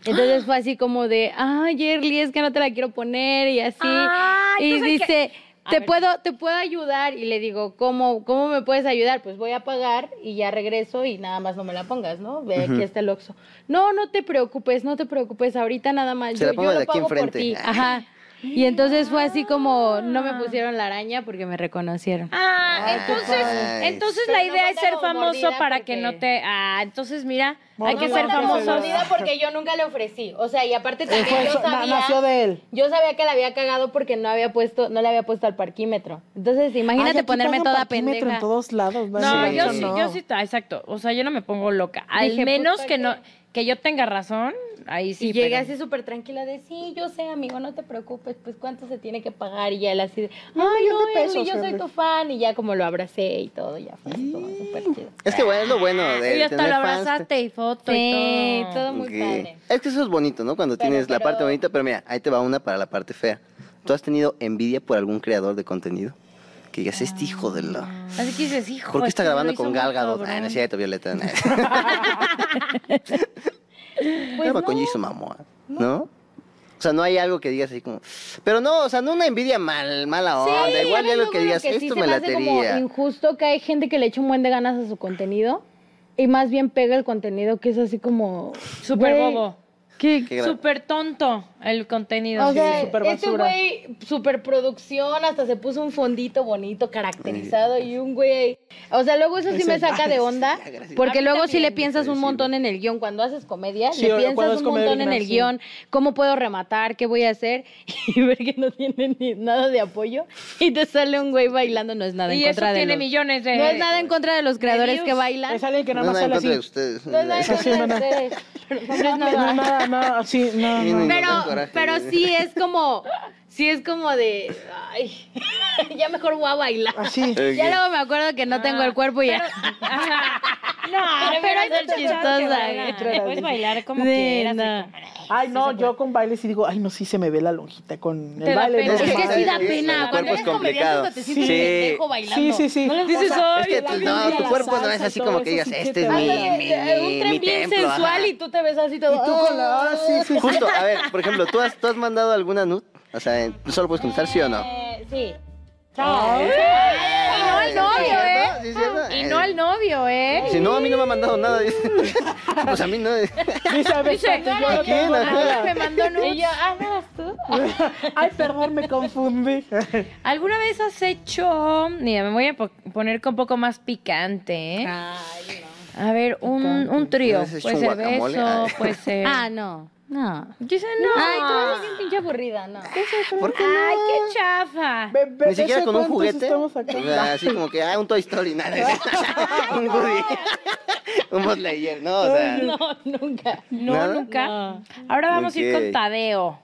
Entonces fue así como de, "Ay, Yerly, es que no te la quiero poner" y así. Ay, y que- dice, "Te ver. puedo te puedo ayudar." Y le digo, "¿Cómo cómo me puedes ayudar?" Pues voy a pagar y ya regreso y nada más no me la pongas, ¿no? Ve aquí está el Oxxo. No, no te preocupes, no te preocupes, ahorita nada más Se la yo, pongo yo de lo aquí pago por ti. Ajá. Y entonces fue así como no me pusieron la araña porque me reconocieron. Ah, entonces, entonces Pero la no idea es ser famoso para que porque- no te... Ah, entonces mira, No, hay no que ser como famosos. mordida porque yo nunca le ofrecí. O sea, y aparte también fue yo eso, na- sabía nació de él. Yo sabía que la había cagado porque no había puesto no le había puesto al parquímetro. Entonces, imagínate Ay, aquí ponerme pagan toda parquímetro pendeja. en todos lados. No, Sí, yo sí. sí, no. yo sí, exacto. O sea, yo no me pongo loca. Al Dije, menos puta, que no, ¿qué? Que yo tenga razón, ahí sí. y pero- así súper tranquila de, sí, yo sé, amigo, no te preocupes, pues cuánto se tiene que pagar. Y ya él así de, No, ay, millón no, Erly, pesos, yo soy tu fan. Y ya como lo abracé y todo, ya fue así como súper chido. Es que bueno, es lo bueno de Y hasta tener lo fans. abrazaste y foto Sí, y todo. todo muy Ok. padre. Es que eso es bonito, ¿no? Cuando Pero- tienes la pero- parte bonita, pero mira, ahí te va una para la parte fea. ¿Tú has tenido envidia por algún creador de contenido? Que digas, este hijo de la... Así que dices, hijo. ¿Por qué está este grabando con Gal Gadot? Ay, no es cierto, Violeta. no. Pues Graba con no. Jason Momoa, ¿no? O sea, no hay algo que digas así como... Pero no, o sea, no una envidia mal, mala onda. Sí, Igual mí algo que digas, sí esto se me hace como latería. injusto que hay gente que le echa un buen de ganas a su contenido y más bien pega el contenido que es así como... Súper bobo. ¿Qué? Súper tonto el contenido. O sea, súper este basura. güey, superproducción, hasta se puso un fondito bonito, caracterizado, y un güey. O sea, luego eso sí Ese- me saca de onda, porque luego sí le piensas un Sí, montón en el guion. Cuando haces comedia, Sí, le piensas un comedia montón en el sí. guion, cómo puedo rematar, qué voy a hacer, y ver que no tiene ni nada de apoyo, y te sale un güey bailando, no es nada en eso contra de tiene los- millones de... No es nada en contra de los creadores que bailan. Es alguien que No, nada nada más en sale contra de así. ustedes. No es nada en sí, contra de no, no. ustedes. Pero no No, no, sí, no, Sí, no. no, Pero, pero sí es como, sí es como de, ay, ya mejor voy a bailar. Así. Ok. Ya luego me acuerdo que no tengo el cuerpo y ya. Ajá. No, pero hay ser muchas chistosa. Puedes bailar como Sí, quieras. no. Ay, no, yo con baile sí digo, ay, no, sí se me ve la lonjita con Te el da baile. pena. no, Es que sí da pena. el Cuando cuerpo es complicado. te Sí. pendejo bailando. Sí, sí, sí. Dices, O sea, ay, Es que vibra, no, tu cuerpo no es así como que digas, este te es mi, mi, mi- un tren mi bien templo, sensual ajá. y tú te ves así todo. Y tú con la- ah, sí, sí, sí. Justo, a ver, por ejemplo, ¿tú has, ¿tú has mandado alguna nud? O sea, ¿tú solo puedes contestar sí o no? Eh, sí. Ay. Y no al novio, ¿Sí es ¿eh? cierto? ¿Sí es cierto? Y no al novio, ¿eh? Si no, a mí no me ha mandado nada. dice. Pues a mí no. Dice, a ver, Dice, yo no me mandó Y nudes. yo, ah, ¿no eras tú? Ay, perdón, me confundí. ¿Alguna vez has hecho... Mira, me voy a po- poner con un poco más picante, ¿eh? Ay, A ver, un, un trío. ¿Has hecho Puede ser beso, puede ser... Ah, no. No. Dice, no. Ay, tú eres bien pinche aburrida, no. ¿Por qué Ay, no? qué chafa. Ni siquiera ¿eso con un juguete. O sea, así como que, ah, un Toy Story, nada. un Woody. un Buzz Lightyear, no, o sea. No, nunca. No, ¿Nada? nunca. No. Ahora vamos a ir con Tadeo.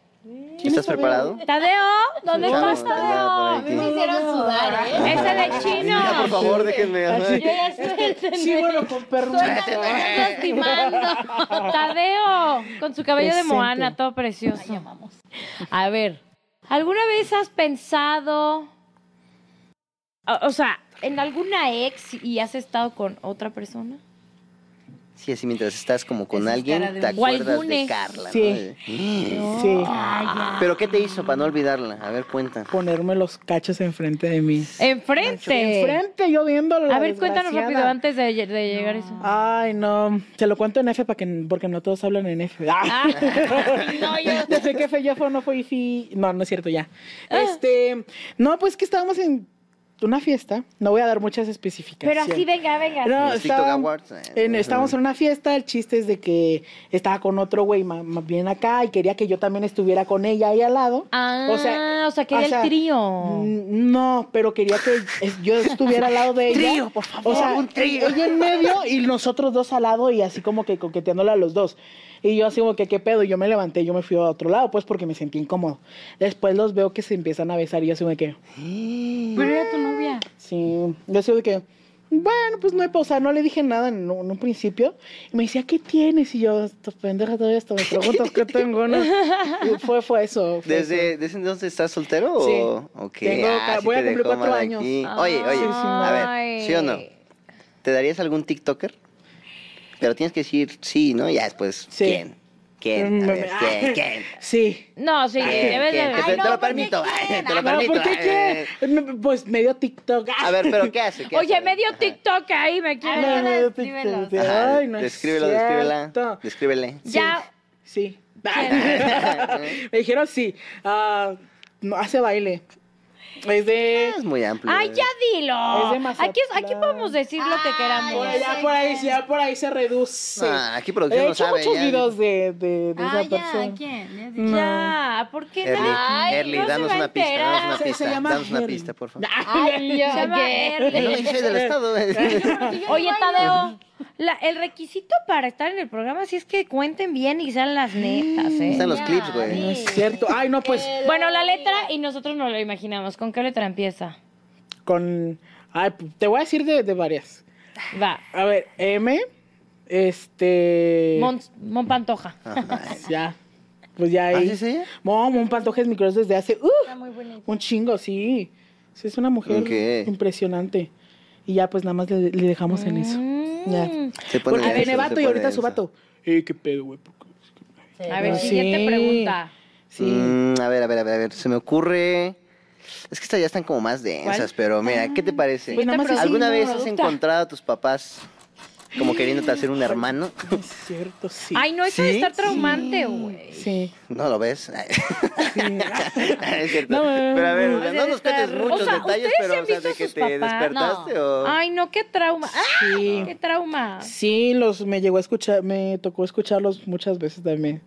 ¿Estás preparado? Tadeo, ¿dónde estás, Tadeo? Me hicieron sudar, ¿eh? Ese de chino. Por favor, déjenme. Así. Yo ya estoy. Sí, bueno, con permiso. lastimando. Tadeo, con su cabello de. Moana, todo precioso. A ver, ¿alguna vez has pensado, o, o sea, en alguna ex y has estado con otra persona? Sí, así mientras estás como con Esa alguien, te acuerdas de. Carla, Sí. ¿no? Sí, ¿Pero qué te hizo para no olvidarla? A ver, cuenta. ponerme los cachos enfrente de mí. Enfrente. Enfrente, yo viéndolo. A ver, cuéntanos rápido antes de, de llegar a eso. Ay, no. Se lo cuento en F para que, porque no todos hablan en F. Ah. No, yo. Desde que fue yo fue, no fue fi. No, no es cierto, ya. Ah. Este. No, pues que estábamos en una fiesta. No voy a dar muchas especificaciones. Pero así, venga, venga. No, estaba- eh, en- estábamos en una fiesta, el chiste es de que estaba con otro güey más bien acá y quería que yo también estuviera con ella ahí al lado. Ah, o sea, quería o sea, el trío. No, pero quería que yo estuviera al lado de ella. Trío, por favor, O sea, un trío. ella en medio y nosotros dos al lado y así como que coqueteándole a los dos. Y yo así como que, ¿qué pedo? Y yo me levanté, yo me fui a otro lado, pues porque me sentí incómodo. Después los veo que se empiezan a besar y yo así como que, Pero era tu novia. sí, yo así de que, bueno, pues no hay pausa, no le dije nada en, un en un principio. Y me decía, ¿qué tienes? Y yo, esta pendeja todavía hasta me preguntas qué tengo, ¿no? Y fue, fue eso. fue eso. ¿Desde, ¿Desde entonces estás soltero Sí. o...? Ok, Tengo ah, sí voy a cumplir cuatro años. aquí. Oye, oye, Sí, sí, a ver. ¿sí o no? ¿Te darías algún TikToker? Pero tienes que decir sí, ¿no? Ya después, Sí. ¿quién? ¿Quién? A ver, ¿quién? ¿Quién? Sí. No, sí, ¿Quién? de... Te, Ay, te lo ¿por qué permito, te lo permito. ¿por qué qué? Pues medio TikTok. A ver, pero ¿qué hace? ¿Qué Oye, hace? medio Ajá. TikTok ahí me quiere. Ay, No, medio descríbelo. TikTok. Ajá, Ay, no es descríbelo, descríbela. Descríbele. Ya, Sí. Me dijeron sí. Ah, no, hace baile. Es de. Es muy amplio. ay, ya dilo. Es de Mazatlán. Aquí, aquí podemos decir lo que queramos. Por allá, por ahí, ya por ahí se reduce. Ah, aquí He producción no hecho sabe. muchos ya. videos de, de, de Ah, esa ya, persona. ¿quién? Ya No. Ya, ¿por qué Early, no? Ay, Early, no se danos va a una pista, danos una enterar. Se- se pista, llama danos una Harry. pista, por favor. Ay, yo, Se llama ¿qué? Early. No, yo soy del estado. Oye, Tadeo, la- el requisito para estar en el programa sí es que cuenten bien y sean las netas, ¿eh? Están los Ya, clips, güey. No es cierto. Ay, no, pues Bueno, la letra y nosotros nos lo imaginamos. ¿Con qué letra empieza? con. Ay, te voy a decir de, de varias. Va. A ver, M. Este. Mon, Mon Pantoja. Ya. Pues ya ¿Ah, ahí. sí es ella? No, Mon Pantoja es mi crush desde hace. ¡uh! muy bonito. un chingo, sí. Sí, es una mujer impresionante. Y ya, pues nada más le, le dejamos en eso. Ya. Mm. Se pone Porque denso, viene se vato y ahorita su vato. Eh, qué pedo, güey. A ver, Sí. siguiente pregunta. Sí. Mm, a ver, a ver, a ver, a ver. Se me ocurre. Es que estas ya están como más densas, ¿Cuál? pero mira, ¿qué te parece? Pues ¿Alguna no, vez has encontrado a tus papás como queriéndote hacer un hermano? Es cierto, sí. Ay, no, eso ¿Sí? de estar traumante, güey. Sí. ¿No lo ves? sí. es cierto. No, no, no, pero a ver, no. o sea, no nos cuentes muchos o sea, detalles, ¿ustedes pero sí han o sea, visto de que te papás? despertaste o... Ay, no, qué trauma. ¡Ah! Sí. ¡Qué trauma! Sí, los me llegó a escuchar, me tocó escucharlos muchas veces también.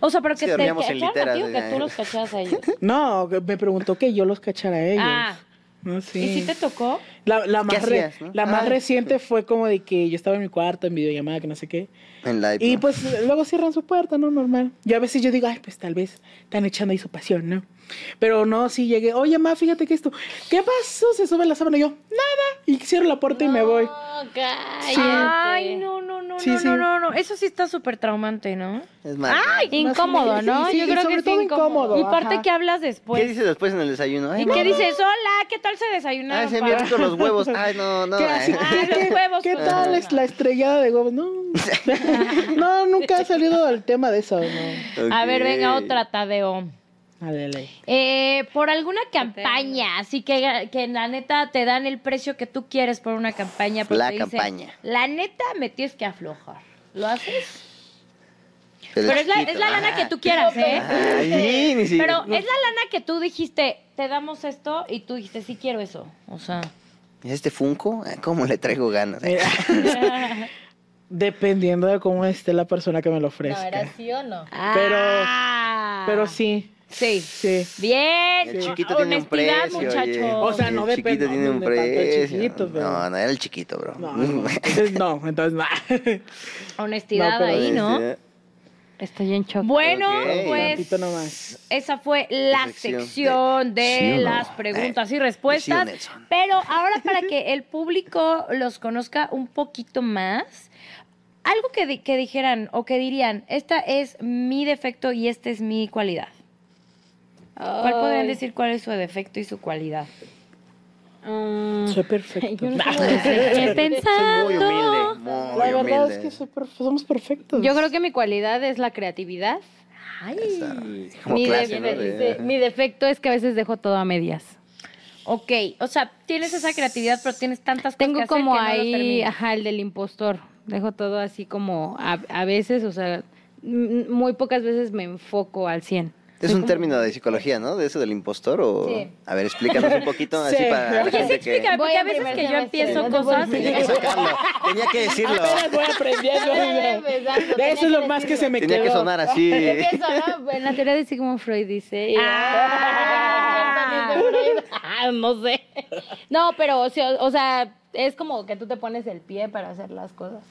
O sea, pero Sí, que te dormíamos en cacharon a ti o literas, que ya. tú los cachabas a ellos. No, me preguntó que yo los cachara a ellos. Ah, No, sí. ¿y si te tocó? La, la más, re- no? la más reciente fue como de que yo estaba en mi cuarto en videollamada, que no sé qué. En live. Y ¿no? pues luego cierran su puerta, ¿no? Normal. Y a veces yo digo, ay, pues tal vez están echando ahí su pasión, ¿no? Pero no, sí llegué, oye, ma, fíjate que esto, ¿qué pasó? Se sube la sábana y yo, nada. Y cierro la puerta y me voy. No, cállate. Ay, no, no, no, Sí, no, sí. no, no, no. Eso sí está súper traumante, ¿no? Es más. Incómodo, ¿no? Sí, sí, Yo creo sobre que todo sí, incómodo. Y parte ajá. que hablas después. ¿Qué dices después en el desayuno? Ay, ¿Y no, qué no. dices? Hola, ¿qué tal se desayunaron? Ay, se me rico los huevos. Ay, no, no. ¿Qué, así- Ah, qué- los huevos ¿Qué con tal es la estrellada de huevos? No, no, nunca ha salido del tema de eso, no. A ver, venga, otra, Tadeo. Dale, dale. Eh, por alguna campaña, así que, que la neta te dan el precio que tú quieres por una campaña. pero La te dicen, campaña. La neta me tienes que aflojar. ¿Lo haces? Pero, Pero es la, chiquito. es la lana Ah. que tú quieras, ¿eh? Ay, ni siquiera. Pero es la lana que tú dijiste, te damos esto y tú dijiste, sí quiero eso. O sea. ¿Este Funko? Ah, ¿Cómo le traigo ganas? Mira, dependiendo de cómo esté la persona que me lo No, ofrezca. ¿era sí o no? Ah. Pero sí, Sí. sí. Bien. El chiquito tiene un Honestidad, precio. oye. O sea, no el depende- chiquito tiene no un precio. chiquito, pero- No, no era el chiquito, bro. No, no, entonces no, entonces no. Honestidad ahí, ¿no? Estoy en shock. Bueno, Ok. pues nomás. esa fue la sección sección de, ¿Sí o no? las preguntas y Eh, respuestas. sí o Nelson. Pero ahora para que el público los conozca un poquito más, algo que, di- que dijeran o que dirían, esta es mi defecto y esta es mi cualidad. ¿Cuál podrían Ay. decir cuál es su defecto y su cualidad? Mm, Soy perfecto. yo no. Soy muy pensando. humilde, muy La verdad humilde. es que soy perf- somos perfectos. Yo creo que mi cualidad es la creatividad. Esa, Como Mi, clase, de- ¿no? De- de- mi defecto es que a veces dejo todo a medias. Ok, o sea, tienes esa creatividad, pero tienes tantas cosas que Tengo hacer como que no lo ahí, terminas. ajá, el del impostor. Dejo todo así como a, a veces, o sea, muy pocas veces me enfoco al 100. Es un término de psicología, ¿no? De eso del impostor o... Sí. A ver, explícanos un poquito así Sí. para Oye, sí, explícame, porque a veces que yo empiezo cosas... Tenía que sacarlo, tenía que decirlo. Apenas voy aprendiendo. De eso es lo más que se me Tenía quedó. que sonar así. En la teoría de Sigmund Freud dice. Ah. Ah, no sé. No, pero, o sea, es como que tú te pones el pie para hacer las cosas.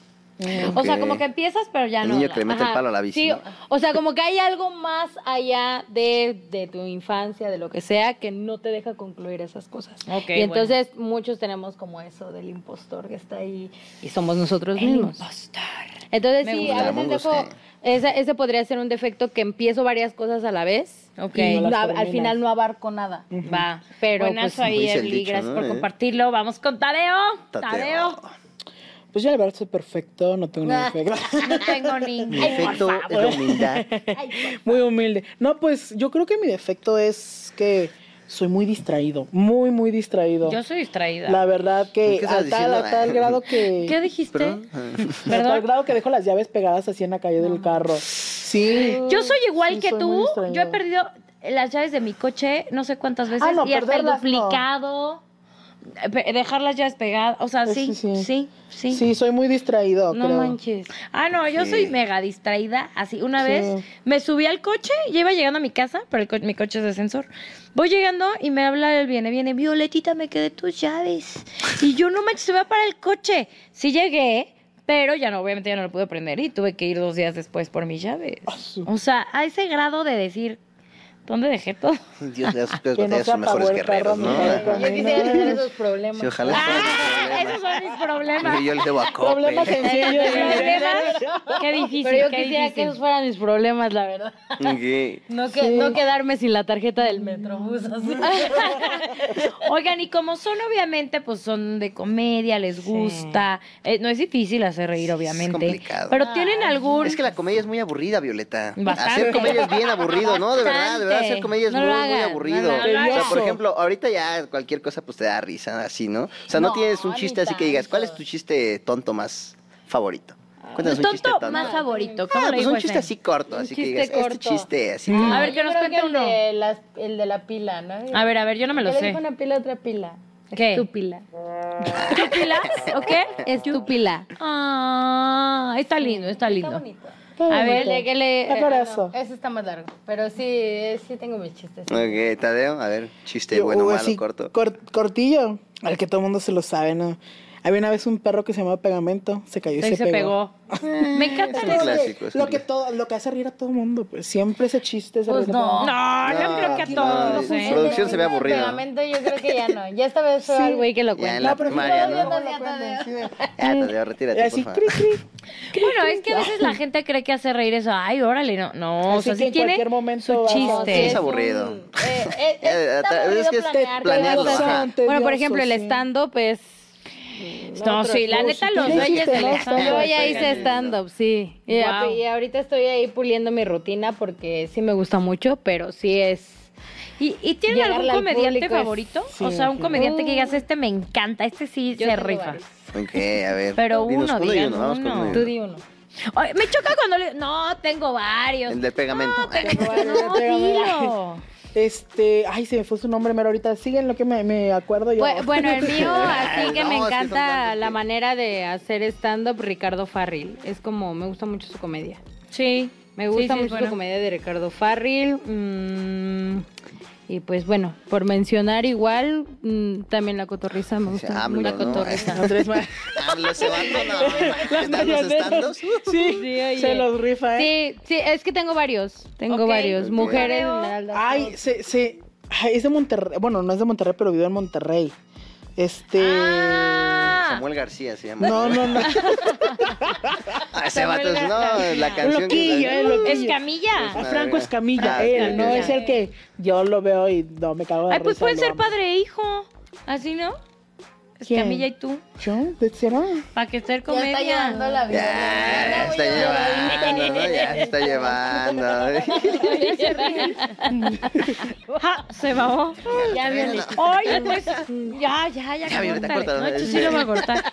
O sea, como que empiezas, pero ya El no. niño la- que le mete el palo a la bici. Sí, ¿no? o sea, como que hay algo más allá de, de tu infancia, de lo que sea, que no te deja concluir esas cosas. Ok, y entonces muchos tenemos como eso del impostor que está ahí y somos nosotros El mismos. impostor. Entonces Me sí, gusta. a veces dejo, ese, ese podría ser un defecto que empiezo varias cosas a la vez Ok. y No al final no abarco nada. Va. Pero, Buenazo pues, ahí, como dice el Evely, dicho, gracias ¿no? por Eh. compartirlo. Vamos con Tadeo. Tateo. Tadeo. Pues yo la verdad soy perfecto, no tengo Ah. ningún defecto. No tengo ningún. Mi efecto es la humildad. Muy humilde. No, pues yo creo que mi defecto es que soy muy distraído, muy, muy distraído. Yo soy distraída. La verdad ¿Por que a tal, a tal grado que... ¿Qué dijiste? ¿Perdón? A tal grado que dejo las llaves pegadas así en la calle del carro. Sí. Yo soy igual Sí, que soy tú. Yo he perdido las llaves de mi coche no sé cuántas veces Ah, no, y hasta el no. Duplicado. Pe- Dejar las llaves pegadas. O sea, sí, sí, sí, sí. soy muy distraído, No creo. manches. Ah, no, yo Sí. soy mega distraída. Así, una Sí. vez me subí al coche, ya iba llegando a mi casa, pero el co- mi coche es de sensor. Voy llegando y me habla el viene, viene, Violetita, me quedé tus llaves. Y yo, no manches, se va para el coche. Sí llegué, pero ya no, obviamente ya no lo pude prender y tuve que ir dos días después por mis llaves. Ah, O sea, a ese grado de decir, ¿dónde dejé todo? Dios, las peores Que no mejores el guerreros, ¿no? Yo quisiera tener esos problemas. Sí, ojalá. ¡Ah! Esos son mis problemas. Yo les debo a Problemas. Qué difícil, Pero yo qué quisiera que esos fueran mis problemas, la verdad. No, que, Sí. no quedarme sin la tarjeta del Metrobús. así. Oigan, y como son obviamente, pues son de comedia, les gusta. Eh, no es difícil hacer reír, obviamente. complicado. Pero tienen algún. Es que la comedia es muy aburrida, Violeta. Bastante. Hacer comedia es bien aburrido, ¿no? De verdad, de verdad, hacer Bastante. comedia es No muy, muy aburrido. no o sea, por ejemplo, ahorita ya cualquier cosa pues te da risa, así, ¿no? O sea, no, No, tienes un chiste así que digas, ¿cuál es tu chiste tonto más favorito? Cuéntanos un chiste tonto tonto. más favorito. Ah, ¿Cómo le pues un chiste así corto, así que digas, este corto. chiste así. A ver, que nos cuente el uno. De el de la pila, ¿no? A ver, a ver, yo no me lo ¿Qué le sé. dijo una pila otra pila? ¿Qué? Estúpila. ¿Pilas? ¿O qué? Estúpila. Ah, está lindo, está Está lindo. bonito. A ver, ¿de qué le...? Está eh, corazo. no, ese está más largo. Pero sí, eh, sí tengo mis chistes. Ok, Tadeo, a ver, chiste Yo, bueno, uh, malo, corto. cor- cortillo, al que todo el mundo se lo sabe, ¿no? Había una vez un perro que se llamaba Pegamento, se cayó y Ahí se, se pegó. Me encanta Es clásico. es Lo que, todo, lo que hace reír a todo el mundo, pues siempre ese chiste se Pues no. mundo. No, no, creo que a no, todos, no, ¿eh? Producción se ve Ese aburrido. pegamento yo creo que ya no. Ya esta vez fue Sí. al güey que lo Ya en cuenta. la No, pero sí primaria, ¿no? no sí Ya, Tadeo, retírate, así, por cri, favor. cri. Bueno, es que a veces la gente cree que hace reír eso. Ay, órale, no. No, o Así sea, que sí en tiene cualquier momento su chiste. Sí, es aburrido. eh, eh, Eh, es que es. Bastante Bueno, por ejemplo, el sí. stand-up es... No, sí, la neta, los reyes ¿no? stand-up. Yo ya hice stand-up, sí. Y, a- Wow. y ahorita estoy ahí puliendo mi rutina porque sí me gusta mucho, pero sí es... ¿Y, y tienen algún al comediante es- favorito? Sí, o sea, un sí. comediante que digas, este me encanta, este sí Yo se tengo rifa. Ok, a ver. Pero uno, y digan uno, vamos con uno. uno Tú uno. di uno. Ay, me choca cuando le... No, tengo varios. El del pegamento. No, no, dilo. Este, ay, se me fue su nombre, pero ahorita siguen lo que me, me acuerdo yo. Bu- Bueno, el mío, así que No, me es que son encanta tantos la manera de hacer stand-up, Ricardo Farril. Es como, me gusta mucho su comedia. Sí. Me gusta Sí, sí, mucho bueno. su comedia de Ricardo Farril. mm, Y pues bueno, por mencionar igual, mm, también la cotorriza me gusta. AMLO, la ¿no? cotorriza. Andrés Ma- AMLO se va, no, no, Las ¿están los? Sí, Sí, oye. se los rifa, ¿eh? Sí, sí, es que tengo varios. Tengo Ok. varios. Mujeres. Ay, se, se, ay, es de Monterrey. Bueno, no es de Monterrey, pero vive en Monterrey. Este. Ah. Samuel García se llama. No, no, no. Ah, ese vato es, no, la canción loquillo, que... eh, loquillo. Escamilla. Pues, Franco Escamilla, Ah, él, ok, no es el que yo lo veo y no me cago de Ay, pues risa, pueden ser padre e hijo. ¿Así no? ¿Quién? Escamilla y tú. ¿Yo? ¿De será? Para que esté Ya está comedia. llevando la vida. Ya, está llevando, ¿no? Ya se está llevando. Ja, se babó. Ya. Oye, pues ya, ya, ya. Ya, Violeta, córtalo. No, yo sí lo voy a cortar.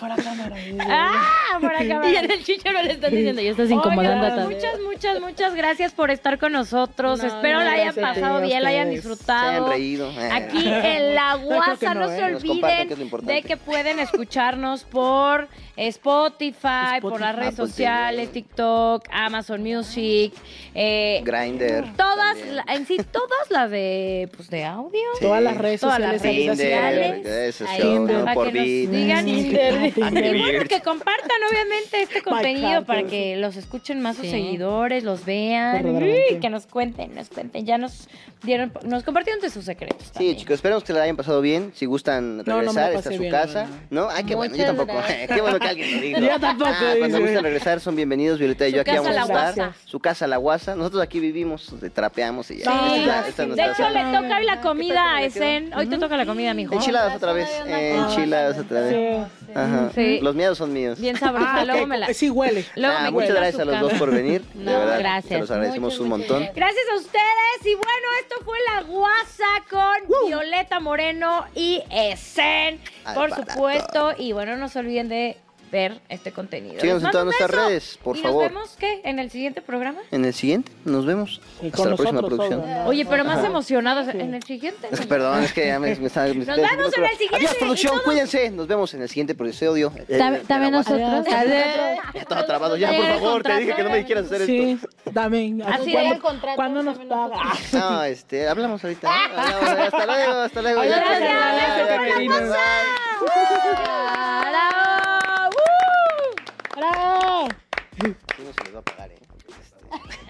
Fuera cámara. Ah, por acá. Y en el chicharo le están diciendo, ya estás incomodando a pues, Tadeo. muchas, muchas, muchas gracias por estar con nosotros. No, Espero no, la hayan a pasado a bien, la hayan ustedes. Se han disfrutado. reído. eh. Aquí en La Guasa, no, no, se ¿eh? Que lo olviden de que pueden escucharnos por Spotify, por las redes Apple sociales, TV. TikTok, Amazon Music, eh, Grinder. todas, la- en sí, todas las de, pues, de audio. Sí. Todas las redes Todas sociales. las redes sociales. Tinder, ese Ahí por que nos digan. Y bueno, que compartan obviamente este contenido para que los escuchen más sus Sí. seguidores, los vean, y que nos cuenten, nos cuenten. Ya nos dieron, nos compartieron de sus secretos. Sí, también. chicos, esperamos que la hayan pasado bien. Si gustan no regresar, esta es su bien, casa. no, ¿No? Ay, qué bueno, yo tampoco. qué bueno que alguien lo diga. Yo tampoco, Ah, cuando dice. gusten regresar, son bienvenidos, Violeta y Su yo aquí casa, vamos a estar. guasa. Su casa, la guasa. Nosotros aquí vivimos, trapeamos y ya. Sí. Esta esta de hecho, le toca hoy la comida a. Esen. Hoy te toca la comida, mijo. Enchiladas otra vez. Enchiladas otra vez. Sí. Sí. Los miedos son míos. Bien sabrosa. Ah, Luego me la... Sí, huele. Luego Ah, me muchas gracias a los dos por venir. De No, verdad, gracias. Se los agradecemos Muchas, un muchas montón. Gracias a ustedes. Y bueno, esto fue La Guasa con Violeta Moreno y Esen, por barato. supuesto. Y bueno, no se olviden de ver este contenido. Síganos en todas nuestras redes, por ¿Y favor. nos vemos qué? ¿En el siguiente programa? En el siguiente, nos vemos. Y Hasta con la próxima producción. ¿no? Oye, pero más emocionados en el siguiente. Es que, Perdón, es que ya me, me está. me- Nos vemos en el siguiente, Adiós, producción, todos- cuídense. Nos vemos en el siguiente episodio. También nosotros. Ya todo trabado. Ya, por el favor, te dije que no me dijeras hacer Sí, esto. dame. Así ¿Cuándo, es. Contrato, ¿cuándo nos también paga? No, este, hablamos ahorita. ¿no? Hasta luego, hasta luego. Gracias, gracias. ¡Bravo! No se les va a pagar, ¿eh? Este,